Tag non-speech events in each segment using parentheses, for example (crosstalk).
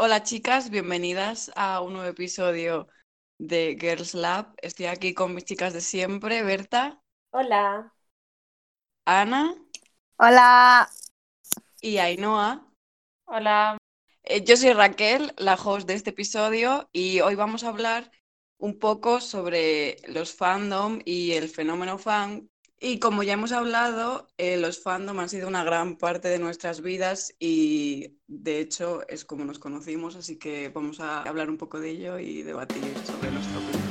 Hola chicas, bienvenidas a un nuevo episodio de Girls Lab. Estoy aquí con mis chicas de siempre, Berta, Hola. Ana Hola. y Ainhoa. Hola. Eh, yo soy Raquel, la host de este episodio, y hoy vamos a hablar un poco sobre los fandom y el fenómeno fan. Y como ya hemos hablado, eh, los fandom han sido una gran parte de nuestras vidas y de hecho es como nos conocimos, así que vamos a hablar un poco de ello y debatir sobre nuestra opinión.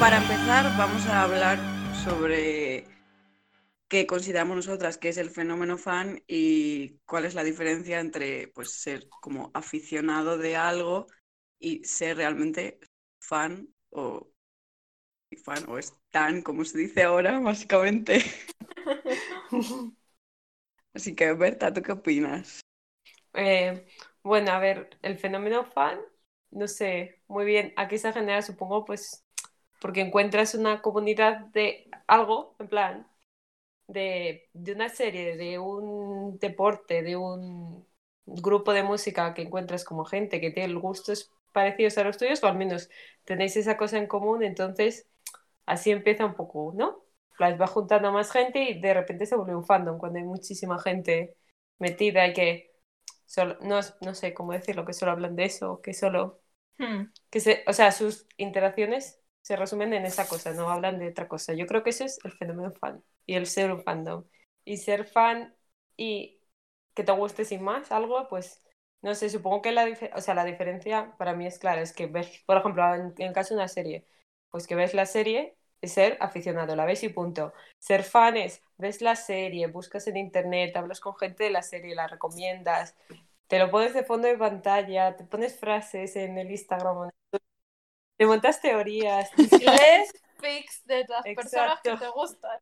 Para empezar, vamos a hablar sobre qué consideramos nosotras que es el fenómeno fan y cuál es la diferencia entre pues, ser como aficionado de algo y ser realmente fan o fan o stan, como se dice ahora, básicamente. (laughs) Así que, Berta, ¿tú qué opinas? Eh, bueno, a ver, el fenómeno fan, no sé muy bien a qué se genera, supongo, pues porque encuentras una comunidad de algo, en plan, de, de una serie, de un deporte, de un grupo de música que encuentras como gente que tiene gustos parecidos a los tuyos, o al menos tenéis esa cosa en común, entonces así empieza un poco, ¿no? Las va juntando a más gente y de repente se vuelve un fandom cuando hay muchísima gente metida y que solo, no, no sé cómo decirlo, que solo hablan de eso, que solo, que se, o sea, sus interacciones se resumen en esa cosa, no hablan de otra cosa. Yo creo que ese es el fenómeno fan y el ser un fandom. Y ser fan y que te guste sin más algo, pues no sé, supongo que la, o sea, la diferencia para mí es clara, es que ves, por ejemplo, en, en caso de una serie, pues que ves la serie es ser aficionado, la ves y punto. Ser fan es, ves la serie, buscas en internet, hablas con gente de la serie, la recomiendas, te lo pones de fondo de pantalla, te pones frases en el Instagram, en el te montas teorías. (laughs) Lees fics de las Exacto. personas que te gustan.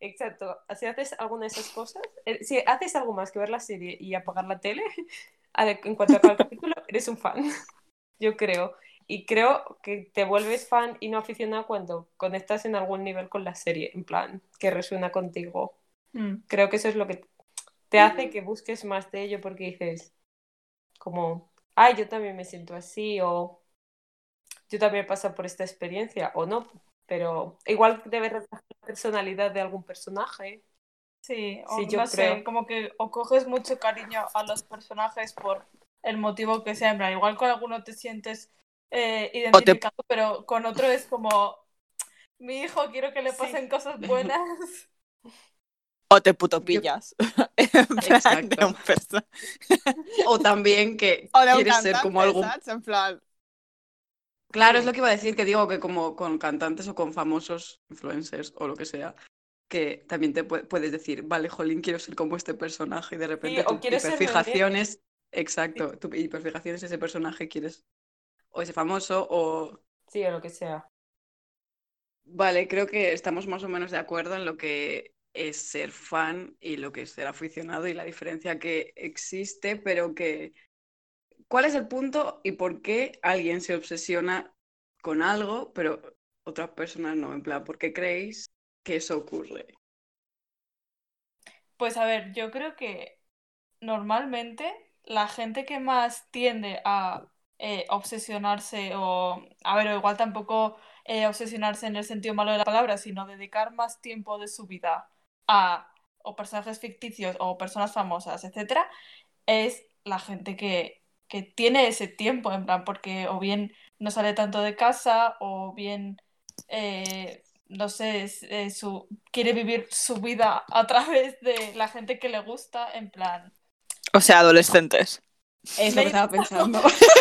Exacto. Si haces alguna de esas cosas, eh, si haces algo más que ver la serie y apagar la tele, (laughs) en cuanto a cada capítulo, eres un fan. (laughs) Yo creo. Y creo que te vuelves fan y no aficionado cuando conectas en algún nivel con la serie, en plan, que resuena contigo. Creo que eso es lo que te hace que busques más de ello porque dices, como, ay, yo también me siento así, o yo también he pasado por esta experiencia, o no, pero igual debe reflejar la personalidad de algún personaje. Sí, o Sí, yo no sé, creo. como que o coges mucho cariño a los personajes por el motivo que sea. en plan, Igual con alguno te sientes eh, identificado, pero con otro es como, mi hijo, quiero que le Sí. pasen cosas buenas. (laughs) O te puto pillas. (laughs) Exacto. (laughs) O también que O quieres ser como plan, Claro, es lo que iba a decir, que digo que como con cantantes o con famosos influencers o lo que sea, que también te pu- puedes decir, vale, jolín, quiero ser como este personaje y de repente tu quieres ser René. hiperfijaciones, exacto, tu hiperfijación es ese personaje, quieres o ese famoso o... Sí, o lo que sea. Vale, creo que estamos más o menos de acuerdo en lo que es ser fan y lo que es ser aficionado y la diferencia que existe, pero que... ¿Cuál es el punto y por qué alguien se obsesiona con algo, pero otras personas no? En plan, ¿por qué creéis que eso ocurre? Pues a ver, yo creo que normalmente la gente que más tiende a eh, obsesionarse o, a ver, o igual tampoco eh, obsesionarse en el sentido malo de la palabra, sino dedicar más tiempo de su vida a o personajes ficticios o personas famosas, etcétera, es la gente que, que tiene ese tiempo, en plan, porque o bien no sale tanto de casa o bien eh, no sé, es- eh, su, quiere vivir su vida a través de la gente que le gusta, en plan. o sea, adolescentes. Es lo que estaba pensando. (laughs)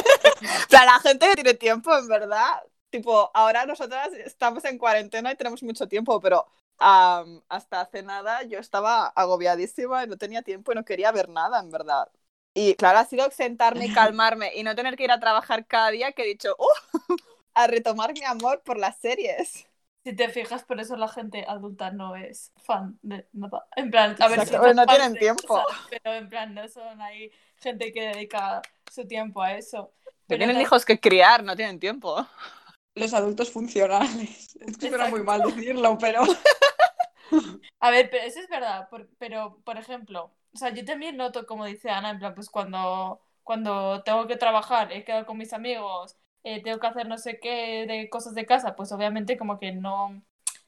O sea, la gente que tiene tiempo, en verdad. Tipo, ahora nosotras estamos en cuarentena y tenemos mucho tiempo, pero hasta hace nada yo estaba agobiadísima y no tenía tiempo y no quería ver nada, en verdad. Y claro, ha sido sentarme y (laughs) calmarme y no tener que ir a trabajar cada día que he dicho, ¡uh! (laughs) a retomar mi amor por las series. Si te fijas, por eso la gente adulta no es fan de nada. En plan, a ver si Exacto, son no tienen de tiempo. cosas, pero en plan, no son ahí gente que dedica su tiempo a eso. Pero tienen hijos que criar, no tienen tiempo. Los adultos funcionales. Es que suena muy mal decirlo, pero. (laughs) A ver, pero eso es verdad, por- pero por ejemplo, o sea, yo también noto, como dice Ana, en plan, pues cuando, cuando tengo que trabajar, he quedado con mis amigos, eh, tengo que hacer no sé qué de cosas de casa, pues obviamente como que no,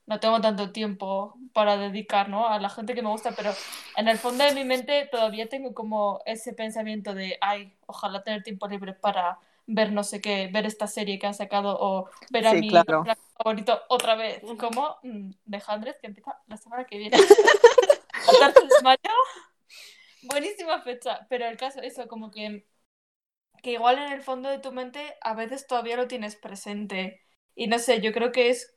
no tengo tanto tiempo para dedicar, ¿no? A la gente que me gusta, pero en el fondo de mi mente todavía tengo como ese pensamiento de, ay, ojalá tener tiempo libre para ver no sé qué, ver esta serie que han sacado o ver a Sí, mi claro. favorito otra vez, como mm, de Hundred, que empieza la semana que viene. 14 de mayo. Buenísima fecha, pero el caso, eso, como que, que igual en el fondo de tu mente a veces todavía lo tienes presente. Y no sé, yo creo que es,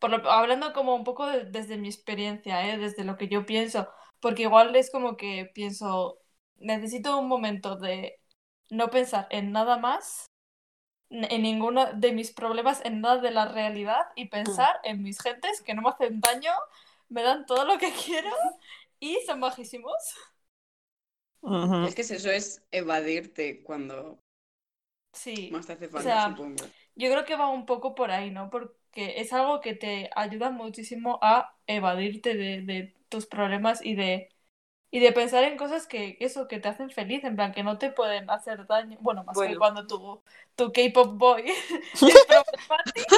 por lo- hablando como un poco de- desde mi experiencia, ¿eh? desde lo que yo pienso, porque igual es como que pienso, necesito un momento de no pensar en nada más, en ninguno de mis problemas, en nada de la realidad y pensar en mis gentes que no me hacen daño, me dan todo lo que (laughs) quiero y son bajísimos. Es que eso es evadirte cuando Sí, más te hace falta, sea, supongo. yo creo que va un poco por ahí, ¿no? Porque es algo que te ayuda muchísimo a evadirte de, de tus problemas y de, y de pensar en cosas que eso, que te hacen feliz, en plan, que no te pueden hacer daño. Bueno, más que Bueno. cuando tu, tu K-pop boy (laughs) es (laughs) problemático.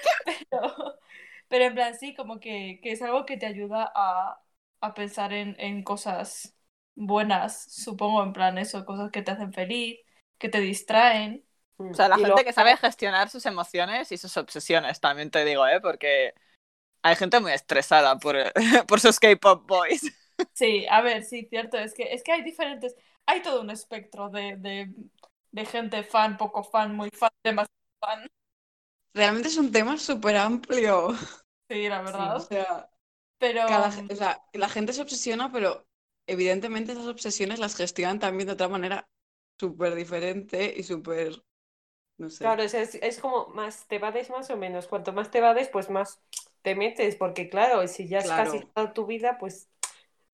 (laughs) pero, pero en plan, sí, como que, que es algo que te ayuda a, a pensar en, en cosas buenas, supongo, en plan eso, cosas que te hacen feliz, que te distraen. O sea, la gente que sabe gestionar sus emociones y sus obsesiones, también te digo, ¿eh? Porque hay gente muy estresada por, (laughs) por sus K-pop boys. Sí, a ver, sí, cierto, es que, es que hay diferentes, hay todo un espectro de, de, de gente fan, poco fan, muy fan, demasiado fan. Realmente es un tema súper amplio. Sí, la O verdad. sea, Pero cada ge- o sea, la gente se obsesiona, pero evidentemente esas obsesiones las gestionan también de otra manera súper diferente y súper, no sé. Claro, es, es como más te vades más o menos. Cuanto más te vades, pues más te metes, porque claro, si ya es casi Claro. toda tu vida, pues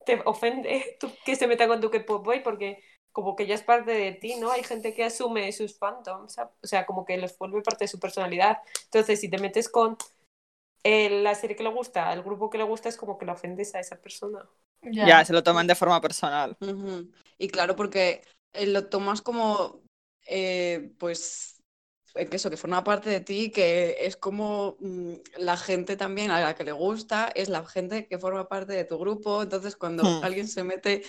te ofende (laughs) tú que se meta con tu K-pop boy, porque como que ya es parte de ti, ¿no? Hay gente que asume sus fandoms, o sea, como que los vuelve parte de su personalidad. Entonces, si te metes con eh, la serie que le gusta, el grupo que le gusta, es como que le ofendes a esa persona. ya, Ya, se lo toman de forma personal. Y claro, porque eh, lo tomas como, eh, pues, eh, que eso, que forma parte de ti, que es como mm, la gente también a la que le gusta, es la gente que forma parte de tu grupo. Entonces, cuando Hmm. alguien se mete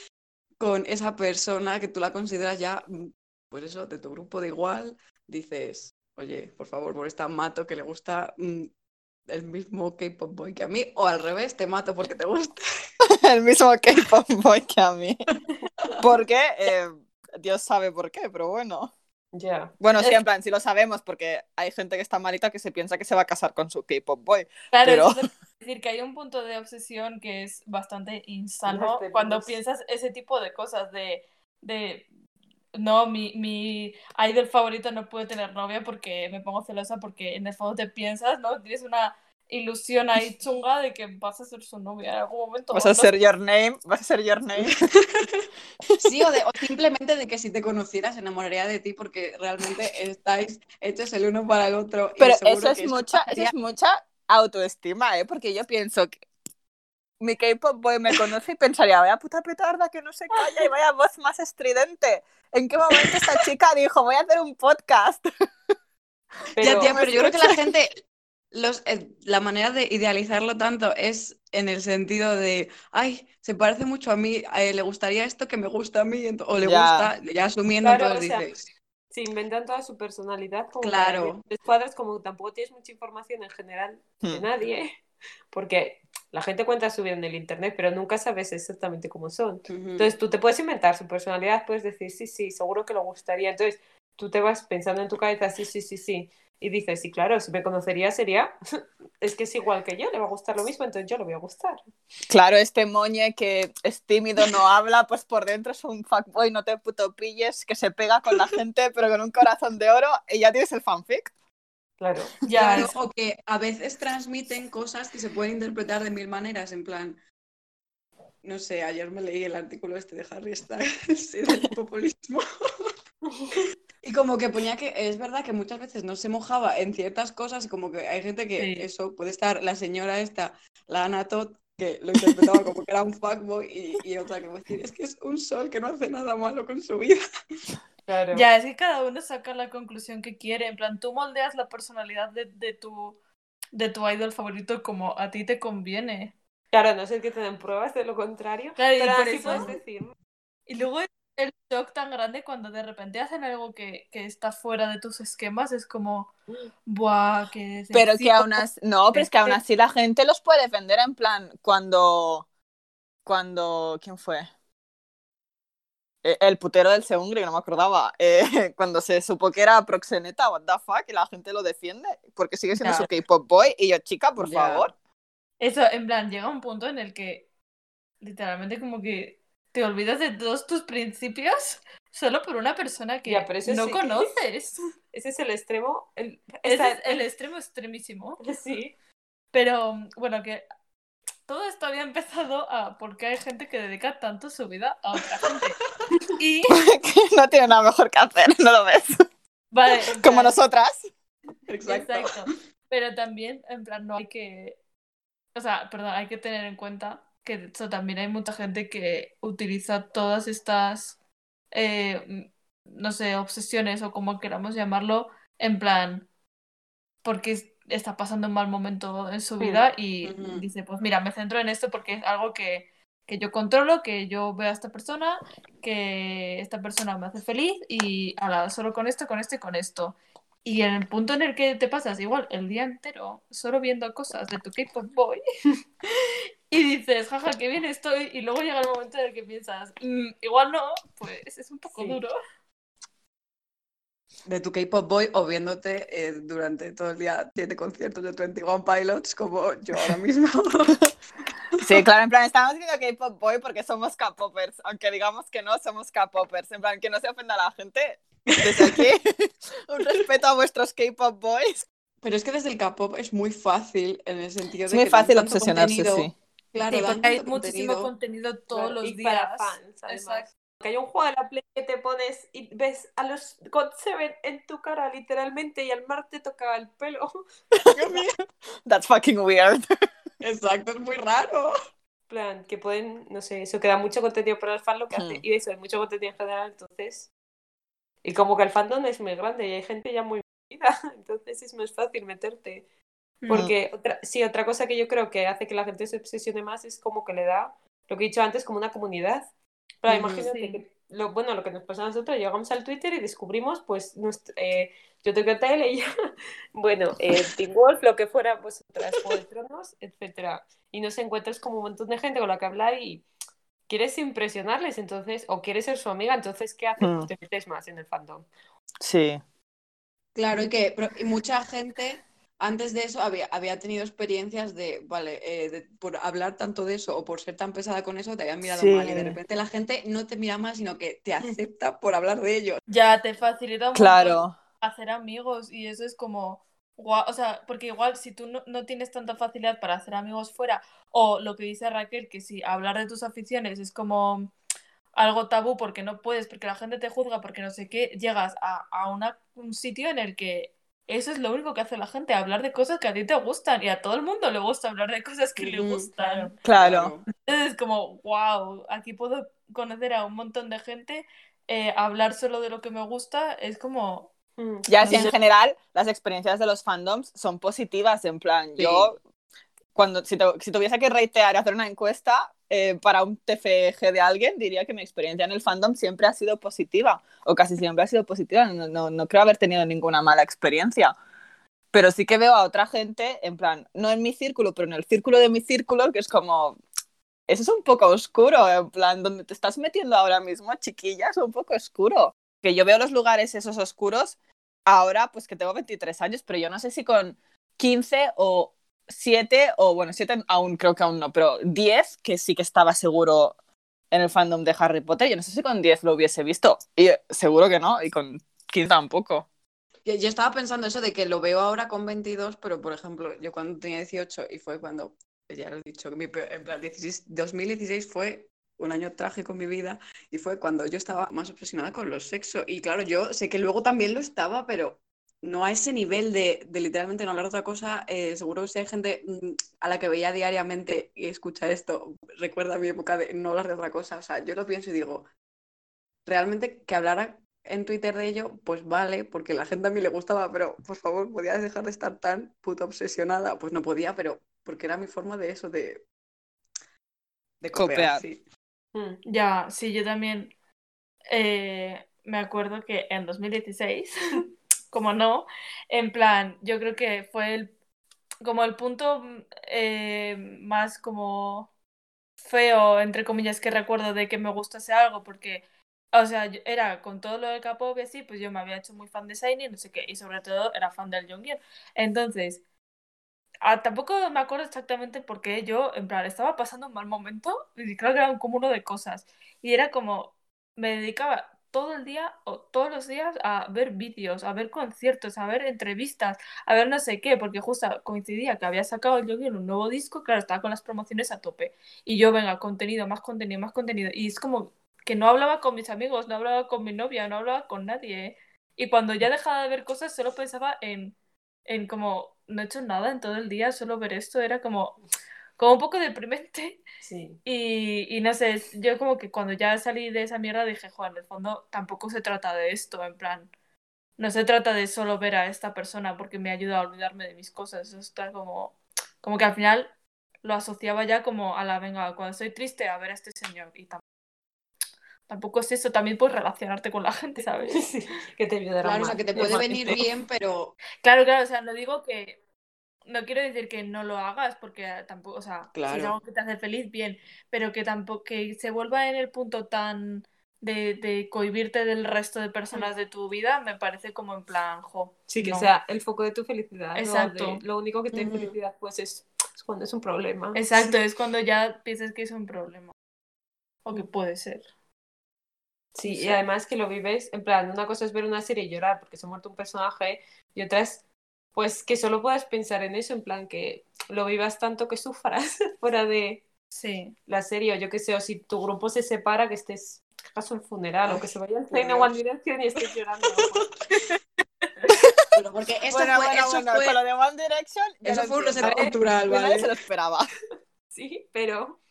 con esa persona que tú la consideras ya, mm, pues eso, de tu grupo de igual, dices, oye, por favor, por esta mato que le gusta mm, el mismo K-pop boy que a mí, o al revés, te mato porque te gusta. (laughs) El mismo K-pop boy que a mí. ¿Por qué? Eh, Dios sabe por qué, pero bueno. Ya. Bueno, sí, en plan, sí lo sabemos, porque hay gente que está malita que se piensa que se va a casar con su K-pop boy. Claro, pero- eso es decir que hay un punto de obsesión que es bastante insano cuando piensas ese tipo de cosas de, de no, mi, mi idol favorito no puede tener novia porque me pongo celosa porque en el fondo te piensas, ¿no? Tienes una ilusión ahí (laughs) chunga de que vas a ser su novia en algún momento. Vas a ser your name, vas a ser your name. (laughs) Sí, o, de- o simplemente de que si te conocieras se enamoraría de ti porque realmente estáis hechos el uno para el otro. y Pero seguro eso es que mucha, eso es mucha autoestima, ¿eh? Porque yo pienso que mi K-pop boy me conoce y pensaría, vaya puta petarda que no se calla y vaya voz más estridente. ¿En qué momento esta chica dijo, voy a hacer un podcast? Ya, Pero, tía, pero yo creo que la gente, los, eh, la manera de idealizarlo tanto es en el sentido de, ay, se parece mucho a mí, eh, le gustaría esto que me gusta a mí, o le Ya. gusta, ya asumiendo, Claro, entonces o sea, dices, se inventan toda su personalidad como Claro. los cuadros como tampoco tienes mucha información en general de Hmm. nadie porque la gente cuenta su vida en el internet pero nunca sabes exactamente cómo son ujú. entonces tú te puedes inventar su personalidad puedes decir sí sí seguro que le gustaría entonces tú te vas pensando en tu cabeza sí sí sí sí y dices sí claro si me conocería sería (laughs) es que es igual que yo le va a gustar lo mismo entonces yo le voy a gustar Claro, este moñe que es tímido, no habla, pues por dentro es un fuckboy, no te puto pilles, que se pega con la gente, pero con un corazón de oro, y ya tienes el fanfic. Claro Ya, Claro, es- o que a veces transmiten cosas que se pueden interpretar de mil maneras, en plan, no sé, ayer me leí el artículo este de Harry Styles (laughs) y del populismo. (laughs) Y como que ponía que es verdad que muchas veces no se mojaba en ciertas cosas, como que hay gente que Sí. eso puede estar la señora esta, la Ana Todd, que lo interpretaba como que era un fuckboy y, y otra que va a decir, es que es un sol que no hace nada malo con su vida. (laughs) Claro. Ya, es que cada uno saca la conclusión que quiere. En plan, tú moldeas la personalidad de, de tu, de tu idol favorito como a ti te conviene. Claro, no ser que te den pruebas de lo contrario. Claro, y pero por así eso- puedes decir. Y luego el shock tan grande cuando de repente hacen algo que, que está fuera de tus esquemas es como, buah, que Pero que decepción". aún así, no, pero es que aún así la gente los puede defender en plan cuando, cuando, ¿quién fue? Eh, El putero del Seungri, no me acordaba, eh, (laughs) cuando se supo que era proxeneta, what the fuck, y la gente lo defiende, porque sigue siendo su K-pop boy, y yo, chica, por Ya. favor. Eso, en plan, llega un punto en el que literalmente como que te olvidas de todos tus principios (laughs) solo por una persona que no sí. conoces. (laughs) Ese es el extremo. El, Ese es el extremo extremísimo. (laughs) Sí. Pero bueno, que todo esto había empezado a porque hay gente que dedica tanto su vida a otra gente. Y que no tiene nada mejor que hacer, ¿no lo ves? vale, Como nosotras. Exacto. Exacto. Pero también, en plan, no hay que. O sea, perdón, hay que tener en cuenta que de hecho también hay mucha gente que utiliza todas estas, eh, m- no sé, obsesiones o como queramos llamarlo, en plan, porque es- está pasando un mal momento en su Mm, vida y dice, pues mira, me centro en esto porque es algo que, que yo controlo, que yo veo a esta persona, que esta persona me hace feliz y ala, solo con esto, con esto y con esto. Y en el punto en el que te pasas igual el día entero solo viendo cosas de tu K-pop boy (laughs) y dices, jaja, qué bien estoy, y luego llega el momento en el que piensas, "Mm, igual no, pues es un poco Sí. duro. De tu K-pop boy o viéndote eh, durante todo el día siete conciertos de 21 Pilots como yo ahora mismo. (laughs) Sí, claro, en plan, estamos viendo K-pop boy porque somos K-popers, aunque digamos que no somos K-popers, en plan, que no se ofenda a la gente. Desde aquí, (laughs) un respeto a vuestros K-pop boys. Pero es que desde el K-pop es muy fácil en el sentido Es de muy que dan fácil obsesionarse, contenido. sí. Claro, Sí, porque hay muchísimo contenido. contenido todos Claro, los y días. para fans, además. Exacto. Que hay un juego de la Play que te pones y ves a los God Seven en tu cara, literalmente, y al mar te tocaba el pelo. (laughs) That's fucking weird. (laughs) Exacto, es muy raro. En plan, que pueden, no sé, eso que da mucho contenido para el fan lo que hace. Hmm. Y eso, hay mucho contenido en general, entonces. Y como que el fandom es muy grande y hay gente ya muy metida, (laughs) entonces es más fácil meterte. Porque otra, sí, otra cosa que yo creo que hace que la gente se obsesione más es como que le da, lo que he dicho antes, como una comunidad. Pero Ujú. imagínate Sí. que, lo, bueno, lo que nos pasa a nosotros, llegamos al Twitter y descubrimos, pues, nuestro, eh, yo tengo hotel, ella, (laughs) bueno, eh, Teen Wolf, lo que fuera, vosotras, Juego de Tronos, etcétera. Y nos encuentras como un montón de gente con la que hablar y quieres impresionarles, entonces, o quieres ser su amiga, entonces, ¿qué haces? Mm. Te metes más en el fandom. Sí. Claro, y que pero- y mucha gente antes de eso había, había tenido experiencias de, vale, eh, de- por hablar tanto de eso o por ser tan pesada con eso, te habían mirado Sí. mal. Y de repente la gente no te mira mal, sino que te acepta por hablar de ello. Ya te facilita Claro. hacer amigos y eso es como o sea, porque igual si tú no, no tienes tanta facilidad para hacer amigos fuera o lo que dice Raquel, que si hablar de tus aficiones es como algo tabú porque no puedes, porque la gente te juzga, porque no sé qué, llegas a, a una- un sitio en el que eso es lo único que hace la gente, hablar de cosas que a ti te gustan y a todo el mundo le gusta hablar de cosas que le gustan. Claro. Entonces es como, wow, aquí puedo conocer a un montón de gente, eh, hablar solo de lo que me gusta, es como, Mm. Ya si en general las experiencias de los fandoms son positivas, en plan, Sí. yo cuando si, tu- si tuviese que reitear hacer una encuesta eh, para un TFG de alguien, diría que mi experiencia en el fandom siempre ha sido positiva, o casi siempre ha sido positiva, no, no, no creo haber tenido ninguna mala experiencia. Pero sí que veo a otra gente, en plan, no en mi círculo, pero en el círculo de mi círculo, que es como, eso es un poco oscuro, en plan, donde te estás metiendo ahora mismo, chiquilla, es un poco oscuro. Que yo veo los lugares esos oscuros ahora, pues que tengo 23 años, pero yo no sé si con 15 o 7, o bueno, 7 aún creo que aún no, pero 10, que sí que estaba seguro en el fandom de Harry Potter, yo no sé si con 10 lo hubiese visto, y seguro que no, y con 15 tampoco. Yo, yo estaba pensando eso de que lo veo ahora con 22, pero por ejemplo, yo cuando tenía 18 y fue cuando ya lo he dicho, mi en plan, 16 2016 fue un año trágico en mi vida y fue cuando yo estaba más obsesionada con los sexos. Y claro, yo sé que luego también lo estaba, pero no a ese nivel de, de literalmente no hablar de otra cosa. Eh, seguro que si hay gente mm, a la que veía diariamente y escucha esto, recuerda mi época de no hablar de otra cosa. O sea, yo lo pienso y digo, realmente que hablara en Twitter de ello, pues vale, porque la gente a mí le gustaba, pero por favor, ¿podías dejar de estar tan puta obsesionada? Pues no podía, pero porque era mi forma de eso, de, de copiar. Copiar. sí. Mm. Ya, sí, yo también eh, me acuerdo que en 2016, (laughs) como no, en plan, yo creo que fue el, como el punto mm, eh, más como feo, entre comillas, que recuerdo de que me gustase algo, porque, o sea, yo- era con todo lo del K-pop y así, pues yo me había hecho muy fan de Shiny, no sé qué, y sobre todo era fan del Jonghyun. Entonces, ah, tampoco me acuerdo exactamente por qué yo, en plan, estaba pasando un mal momento y creo que era un cúmulo de cosas. Y era como, me dedicaba todo el día o todos los días a ver vídeos, a ver conciertos, a ver entrevistas, a ver no sé qué, porque justo coincidía que había sacado el un nuevo disco, claro, estaba con las promociones a tope. Y yo, venga, contenido, más contenido, más contenido. Y es como que no hablaba con mis amigos, no hablaba con mi novia, no hablaba con nadie. ¿eh? Y cuando ya dejaba de ver cosas, solo pensaba en, en como, no he hecho nada en todo el día, solo ver esto, era como, como un poco deprimente. (laughs) Sí. Y, y no sé, yo como que cuando ya salí de esa mierda dije, joder, en el fondo tampoco se trata de esto, en plan, no se trata de solo ver a esta persona porque me ayuda a olvidarme de mis cosas, eso está como, como que al final lo asociaba ya como a la, venga, cuando estoy triste, a ver a este señor, y tam- tampoco es eso, también puedes relacionarte con la gente, ¿sabes? (laughs) Sí, que te ayudará Claro, o sea, que te puede venir bien, pero Claro, claro, o sea, no digo que. No quiero decir que no lo hagas, porque tampoco, o sea, si es algo que te hace feliz, bien, pero que tampoco que se vuelva en el punto tan de, de cohibirte del resto de personas de tu vida, me parece como en plan, jo. Sí, que no. sea el foco de tu felicidad. ¿no? Exacto. De- lo único que te da felicidad, pues es, es cuando es un problema. Exacto, es cuando ya piensas que es un problema. O que puede ser. Sí, Sí. y además que lo vives, en plan, una cosa es ver una serie y llorar porque se ha muerto un personaje, y otra es, pues, que solo puedas pensar en eso, en plan, que lo vivas tanto que sufras (laughs) fuera de Sí. la serie, o yo qué sé, o si tu grupo se separa, que estés, que hagas un funeral, o que se vaya al por tren a Dios. One Direction y estés llorando. pero porque eso bueno, fue, bueno, eso bueno, fue, con lo de One Direction. eso fue un reset cultural, nadie ¿vale? se lo esperaba. (laughs) Sí, pero,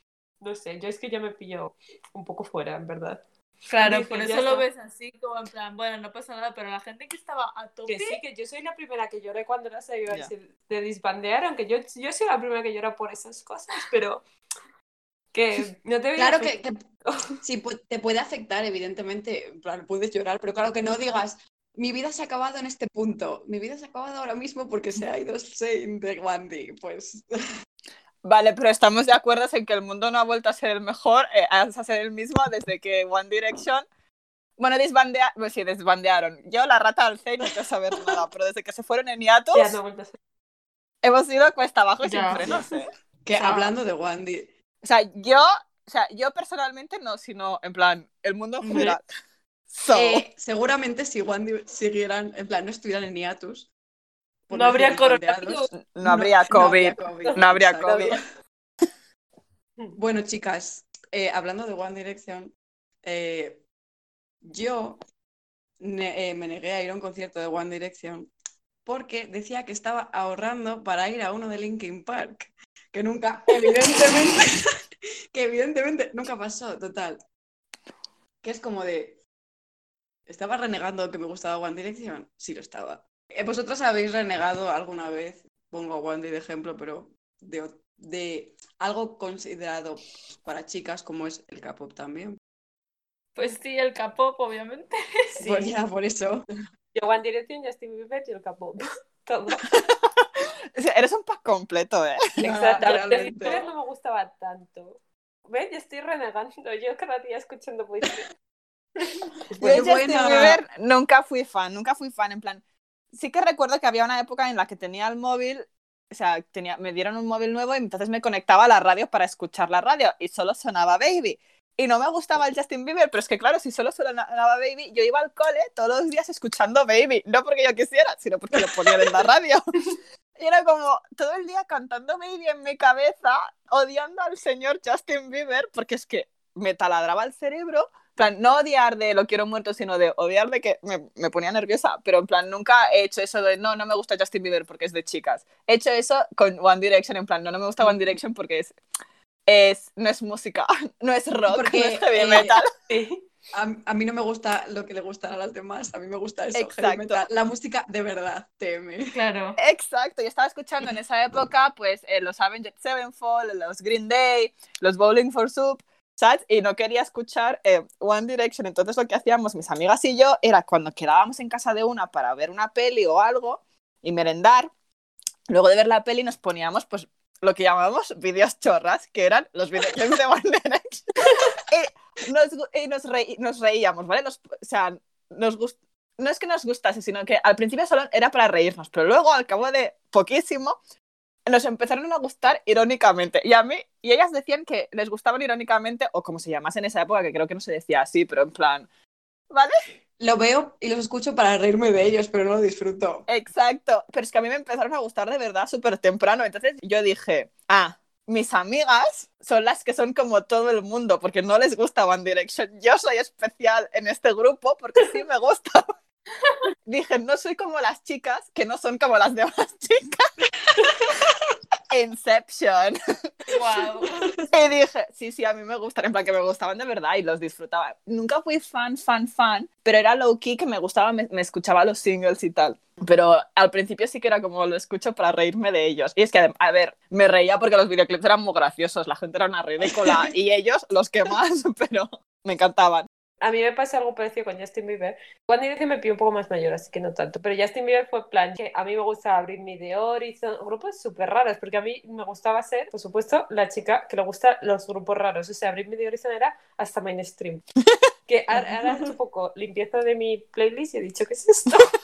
no sé, yo es que ya me pillo un poco fuera, en verdad. Claro, Dije, por eso lo ves así, como en plan, bueno, no pasa nada, pero la gente que estaba a tope. Que sí, que yo soy la primera que lloré cuando las iba Ya. de disbandear, aunque yo, yo soy la primera que llora por esas cosas, pero que no te Claro que, que (laughs) sí, te puede afectar, evidentemente, en plan, puedes llorar, pero claro que no digas, mi vida se ha acabado en este punto, mi vida se ha acabado ahora mismo porque se ha ido Shane de Wandy, pues (laughs) Vale, pero estamos de acuerdo en que el mundo no ha vuelto a ser el mejor, eh, a ser el mismo desde que One Direction. Bueno, desbandearon, pues sí, desbandearon. Yo la rata alcé y no quiero saber nada, pero desde que se fueron en hiatus, ya no a ser. hemos ido cuesta abajo y Ya. sin frenos, ¿eh? que O sea, hablando de Wandy, O sea, yo, o sea, yo personalmente no, sino en plan, el mundo en general. (laughs) So, eh, seguramente si Wandy siguieran, en plan, no estuvieran en hiatus, No habría coronavirus. no habría COVID. No habría. COVID. (laughs) Bueno, chicas, eh, hablando de One Direction, eh, yo ne- eh, me negué a ir a un concierto de One Direction porque decía que estaba ahorrando para ir a uno de Linkin Park, que nunca, (laughs) evidentemente, (laughs) que evidentemente nunca pasó, total. Que es como de, ¿estaba renegando que me gustaba One Direction? Sí lo estaba. Eh, ¿Vosotros habéis renegado alguna vez? Pongo a Day de ejemplo, pero de, de algo considerado para chicas como es el K-pop también. Pues sí, el K-pop, obviamente. (laughs) Sí. Pues ya, por eso. Yo One Direction, Justin Bieber y el K-pop. (laughs) Todo. (laughs) O sea, eres un pack completo, ¿eh? Exacto. Justin no me gustaba tanto. ¿Ves? Ya estoy renegando. Yo cada día escuchando poesía. Pues Yo Justin. Bieber nunca fui fan, nunca fui fan, en plan, sí que recuerdo que había una época en la que tenía el móvil, o sea, me dieron un móvil nuevo y entonces me conectaba a la radio para escuchar la radio y solo sonaba Baby. Y no me gustaba el Justin Bieber, pero es que claro, si solo sonaba Baby, yo iba al cole todos los días escuchando Baby, no porque yo quisiera, sino porque lo ponían en la radio. Y era como todo el día cantando Baby en mi cabeza, odiando al señor Justin Bieber, porque es que me taladraba el cerebro. En plan, no odiar de lo quiero muerto, sino de odiar de que me, me ponía nerviosa. Pero en plan, nunca he hecho eso de no, no me gusta Justin Bieber porque es de chicas. He hecho eso con One Direction, en plan, no, no me gusta One Direction porque es, es no es música, (laughs) no es rock, Porque, no es heavy eh, metal. (laughs) Sí. A, a mí no me gusta lo que le gustan a las demás, a mí me gusta eso, heavy Exacto. metal. La música de verdad, teme. Claro. Exacto, yo estaba escuchando en esa época, pues, eh, los Avenged Sevenfold, los Green Day, los Bowling for Soup, ¿sabes? Y no quería escuchar eh, One Direction. Entonces, lo que hacíamos mis amigas y yo era cuando quedábamos en casa de una para ver una peli o algo y merendar, luego de ver la peli nos poníamos, pues, lo que llamábamos vídeos chorras, que eran los videoclips de One (laughs) Direction. y (laughs) nos, gu- y nos, reí- nos reíamos, ¿vale? Nos- o sea, nos gust- no es que nos gustase, sino que al principio solo era para reírnos, pero luego, al cabo de poquísimo, nos empezaron a gustar irónicamente. Y a mí, y ellas decían que les gustaban irónicamente, o como se llamase en esa época, que creo que no se decía así, pero en plan, ¿vale? Lo veo y los escucho para reírme de ellos, pero no lo disfruto. Exacto. Pero es que a mí me empezaron a gustar de verdad súper temprano. Entonces yo dije, ah, mis amigas son las que son como todo el mundo, porque no les gusta One Direction. Yo soy especial en este grupo porque sí me gusta. (laughs) Dije, no soy como las chicas, que no son como las demás (laughs) chicas. Inception. Wow. Y dije, sí, sí, a mí me gustan, en plan que me gustaban de verdad y los disfrutaba. Nunca fui fan, fan, fan, pero era low key que me gustaba, me, me escuchaba los singles y tal. Pero al principio sí que era como lo escucho para reírme de ellos. Y es que, a ver, me reía porque los videoclips eran muy graciosos, la gente era una ridícula y ellos los que más, (laughs) pero me encantaban. A mí me pasa algo parecido con Justin Bieber. One Direction me pilló un poco más mayor, así que no tanto. Pero Justin Bieber fue plan que a mí me gustaba abrir mi de Horizon, grupos súper raros, porque a mí me gustaba ser, por supuesto, la chica que le gusta los grupos raros. O sea, abrir mi de Horizon era hasta mainstream. (laughs) Que ahora ahora he hecho un poco limpieza de mi playlist y he dicho, ¿qué es esto? (laughs)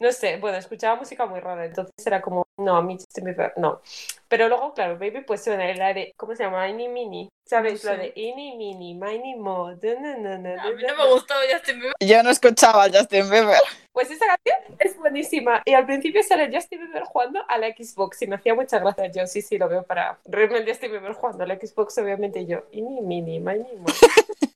No sé, bueno, escuchaba música muy rara, entonces era como, no, a mí Justin Bieber, no. Pero luego, claro, Baby, pues suena la de, ¿cómo se llama? Ini Mini. ¿Sabes? No La sé. de Ini Mini, Mini Mo. na, na, na, A mí no me gustó Justin Bieber. Yo no escuchaba a Justin Bieber. Pues esa canción es buenísima. Y al principio sale Justin Bieber jugando a la Xbox y me hacía mucha gracia. Yo sí, sí, lo veo para reírme de Justin Bieber jugando a la Xbox, obviamente yo. Y ni mini, mini, mo.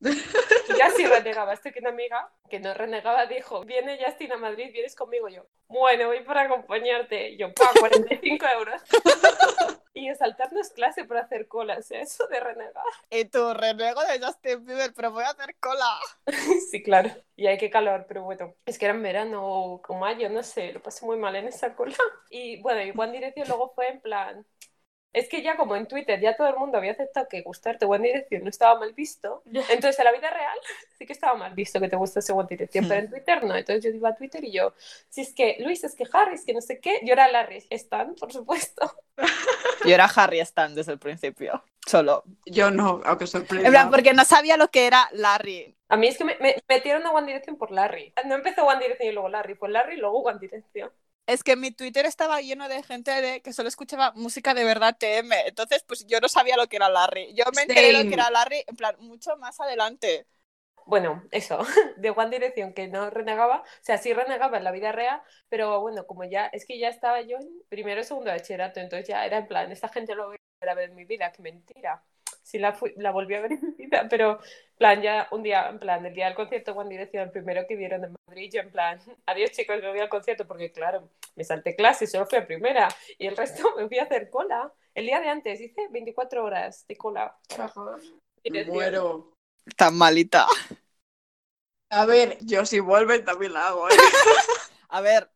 (laughs) (laughs) Ya sí renegaba. Estoy que una amiga que no renegaba dijo, viene Justin a Madrid, vienes conmigo. Yo, bueno, voy para acompañarte. Yo, pa, 45 euros. (laughs) y saltarnos clase para hacer cola. O sea, eso de renegar. Y tu renego de Justin Bieber, pero voy a hacer cola. (laughs) Sí, claro. Y hay que calor, pero bueno, es que era en verano o o mayo, no sé, lo pasé muy mal en esa cola. Y bueno, y One Direction luego fue en plan. Es que ya como en Twitter ya todo el mundo había aceptado que gustarte One Direction no estaba mal visto, entonces en la vida real sí que estaba mal visto que te gustase One Direction, pero en Twitter no. Entonces yo iba a Twitter y yo, si es que Luis, es que Harry, es que no sé qué, yo era Larry Stan, por supuesto. (laughs) Yo era Harry Stan desde el principio. Solo. Yo no, aunque sorprenda. En plan, porque no sabía lo que era Larry. A mí es que me, me metieron a One Direction por Larry. No empezó One Direction y luego Larry, fue Larry y luego One Direction. Es que mi Twitter estaba lleno de gente de, que solo escuchaba música de verdad TM. Entonces, pues yo no sabía lo que era Larry. Yo me enteré lo Same. que era Larry, en plan, mucho más adelante. Bueno, eso, (laughs) de One Direction que no renegaba, o sea, sí renegaba en la vida real, pero bueno, como ya, es que ya estaba yo en primero o segundo de bachillerato, entonces ya era en plan, esta gente lo voy a ver en mi vida, que mentira. Sí la, fui- la volví a ver (laughs) en mi vida, pero en plan, ya un día, en plan, el día del concierto One Direction, el primero que dieron en Madrid, yo en plan, (laughs) adiós chicos, me voy al concierto, porque claro, me salté clase, solo fui a primera, y el resto (laughs) me fui a hacer cola. El día de antes hice 24 horas de cola. Dirección. muero. Tan malita. A ver, yo si vuelven también la hago, ¿eh? A ver,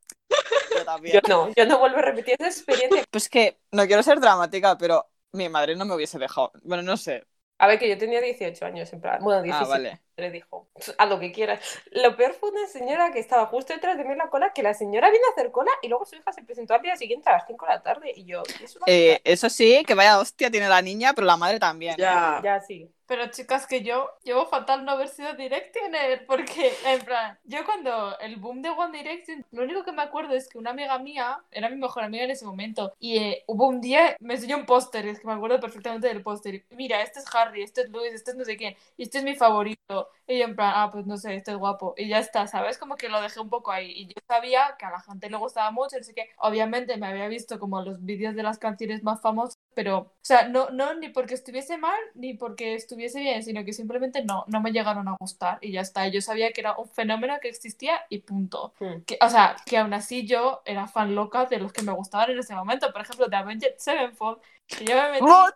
yo también. Yo no, yo no vuelvo a repetir esa experiencia. Pues que no quiero ser dramática, pero mi madre no me hubiese dejado. Bueno, no sé. A ver, que yo tenía 18 años, en plan, bueno, 17. Ah, vale. Le dijo, a lo que quieras. Lo peor fue una señora que estaba justo detrás de mí en la cola, que la señora vino a hacer cola y luego su hija se presentó al día siguiente a las 5 de la tarde. Y yo, ¿y eso Eh, eso sí, que vaya hostia tiene la niña, pero la madre también. Ya. Ya, sí. Pero chicas, que yo llevo fatal no haber sido Directioner, porque en plan, yo cuando el boom de One Direction, lo único que me acuerdo es que una amiga mía, era mi mejor amiga en ese momento, y eh, hubo un día, me enseñó un póster, es que me acuerdo perfectamente del póster. Mira, este es Harry, este es Louis, este es no sé quién, y este es mi favorito. Y yo en plan, ah, pues no sé, este es guapo. Y ya está, ¿sabes? Como que lo dejé un poco ahí. Y yo sabía que a la gente le gustaba mucho, así que obviamente me había visto como los vídeos de las canciones más famosas pero, o sea, no, no ni porque estuviese mal ni porque estuviese bien, sino que simplemente no, no me llegaron a gustar y ya está. Yo sabía que era un fenómeno que existía y punto. Hmm. Que, o sea, que aún así yo era fan loca de los que me gustaban en ese momento. Por ejemplo, de Avenged Sevenfold, yo me metí What?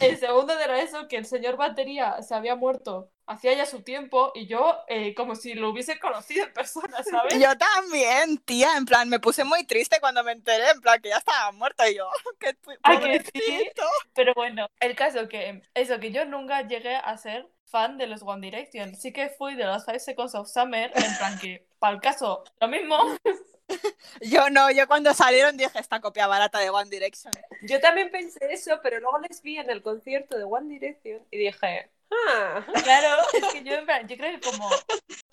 el segundo de la ESO que el señor Batería se había muerto hacía ya su tiempo y yo eh, como si lo hubiese conocido en persona, ¿sabes? Yo también, tía, en plan, me puse muy triste cuando me enteré, en plan, que ya estaba muerta y yo, (laughs) qué ¿A que sí? Pero bueno, el caso que eso, que yo nunca llegué a ser fan de los One Direction. Sí que fui de los Five Seconds of Summer, en plan que, para el caso, lo mismo. (laughs) Yo no, yo cuando salieron dije, esta copia barata de One Direction. Yo también pensé eso, pero luego les vi en el concierto de One Direction y dije, ah, (laughs) Claro, es que yo, en plan, yo creo que como,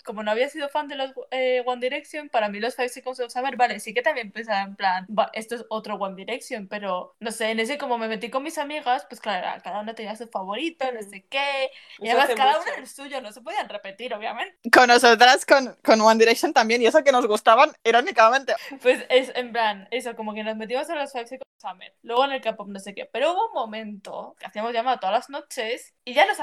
como no había sido fan de los eh, One Direction, para mí los Five Seconds of Summer, vale, sí que también pensaba en plan, "Va, esto es otro One Direction, pero no sé, en ese como me metí con mis amigas, pues claro, cada una tenía su favorito, no sé qué, y Eso además cada mucho. una el suyo, no se podían repetir, obviamente. Con nosotras, con, con One Direction también, y eso que nos gustaban, irónicamente. Pues es en plan, eso, como que nos metimos en los Five Seconds of Summer, luego en el K-pop, no sé qué, pero hubo un momento que hacíamos llamada todas las noches y ya nos